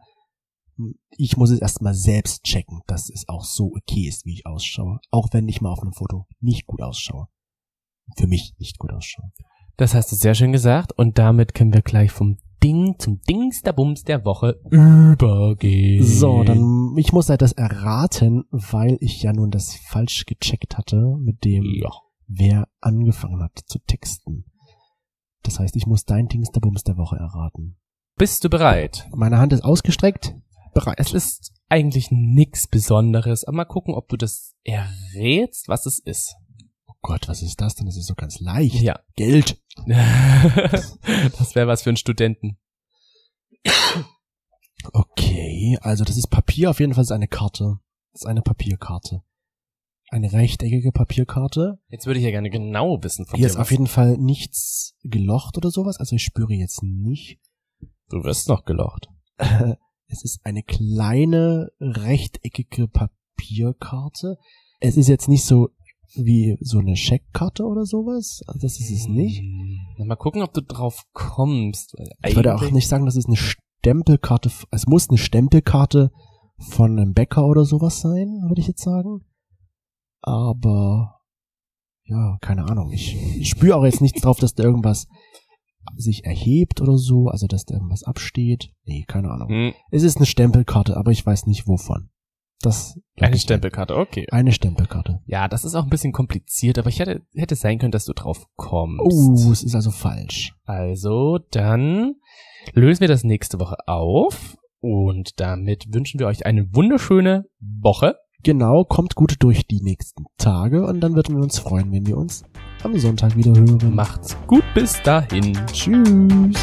ich muss es erstmal selbst checken, dass es auch so okay ist, wie ich ausschaue. Auch wenn ich mal auf einem Foto nicht gut ausschaue. Für mich nicht gut ausschaue. Das hast du sehr schön gesagt und damit können wir gleich vom Ding zum Dings der Bums der Woche übergehen. So, dann, ich muss halt das erraten, weil ich ja nun das falsch gecheckt hatte mit dem, Ja. wer angefangen hat zu texten. Das heißt, ich muss dein Dings der Bums der Woche erraten. Bist du bereit? Meine Hand ist ausgestreckt. Bereit. Es ist eigentlich nix Besonderes, aber mal gucken, ob du das errätst, was es ist. Gott, was ist das denn? Das ist so ganz leicht. Ja. Geld. das wäre was für einen Studenten. Okay, also das ist Papier, auf jeden Fall ist eine Karte. Das ist eine Papierkarte. Eine rechteckige Papierkarte. Jetzt würde ich ja gerne genau wissen von Hier dir. ist auf jeden Fall nichts gelocht oder sowas, also ich spüre jetzt nicht. du wirst noch gelocht. Es ist eine kleine rechteckige Papierkarte. Es ist jetzt nicht so wie so eine Scheckkarte oder sowas. Also das ist es nicht. Hm, Na, mal gucken, ob du drauf kommst. Ich würde auch nicht sagen, dass es eine Stempelkarte, es muss eine Stempelkarte von einem Bäcker oder sowas sein, würde ich jetzt sagen. Aber ja, keine Ahnung. Ich spüre auch jetzt nichts drauf, dass da irgendwas sich erhebt oder so, also dass da irgendwas absteht. Nee, keine Ahnung. Hm, Es ist eine Stempelkarte, aber ich weiß nicht wovon. Das eine Stempelkarte, okay. Eine Stempelkarte. Ja, das ist auch ein bisschen kompliziert, aber ich hätte, hätte sein können, dass du drauf kommst. Oh, es ist also falsch. Also, dann lösen wir das nächste Woche auf und damit wünschen wir euch eine wunderschöne Woche. Genau, kommt gut durch die nächsten Tage und dann würden wir uns freuen, wenn wir uns am Sonntag wieder hören. Macht's gut bis dahin. Tschüss.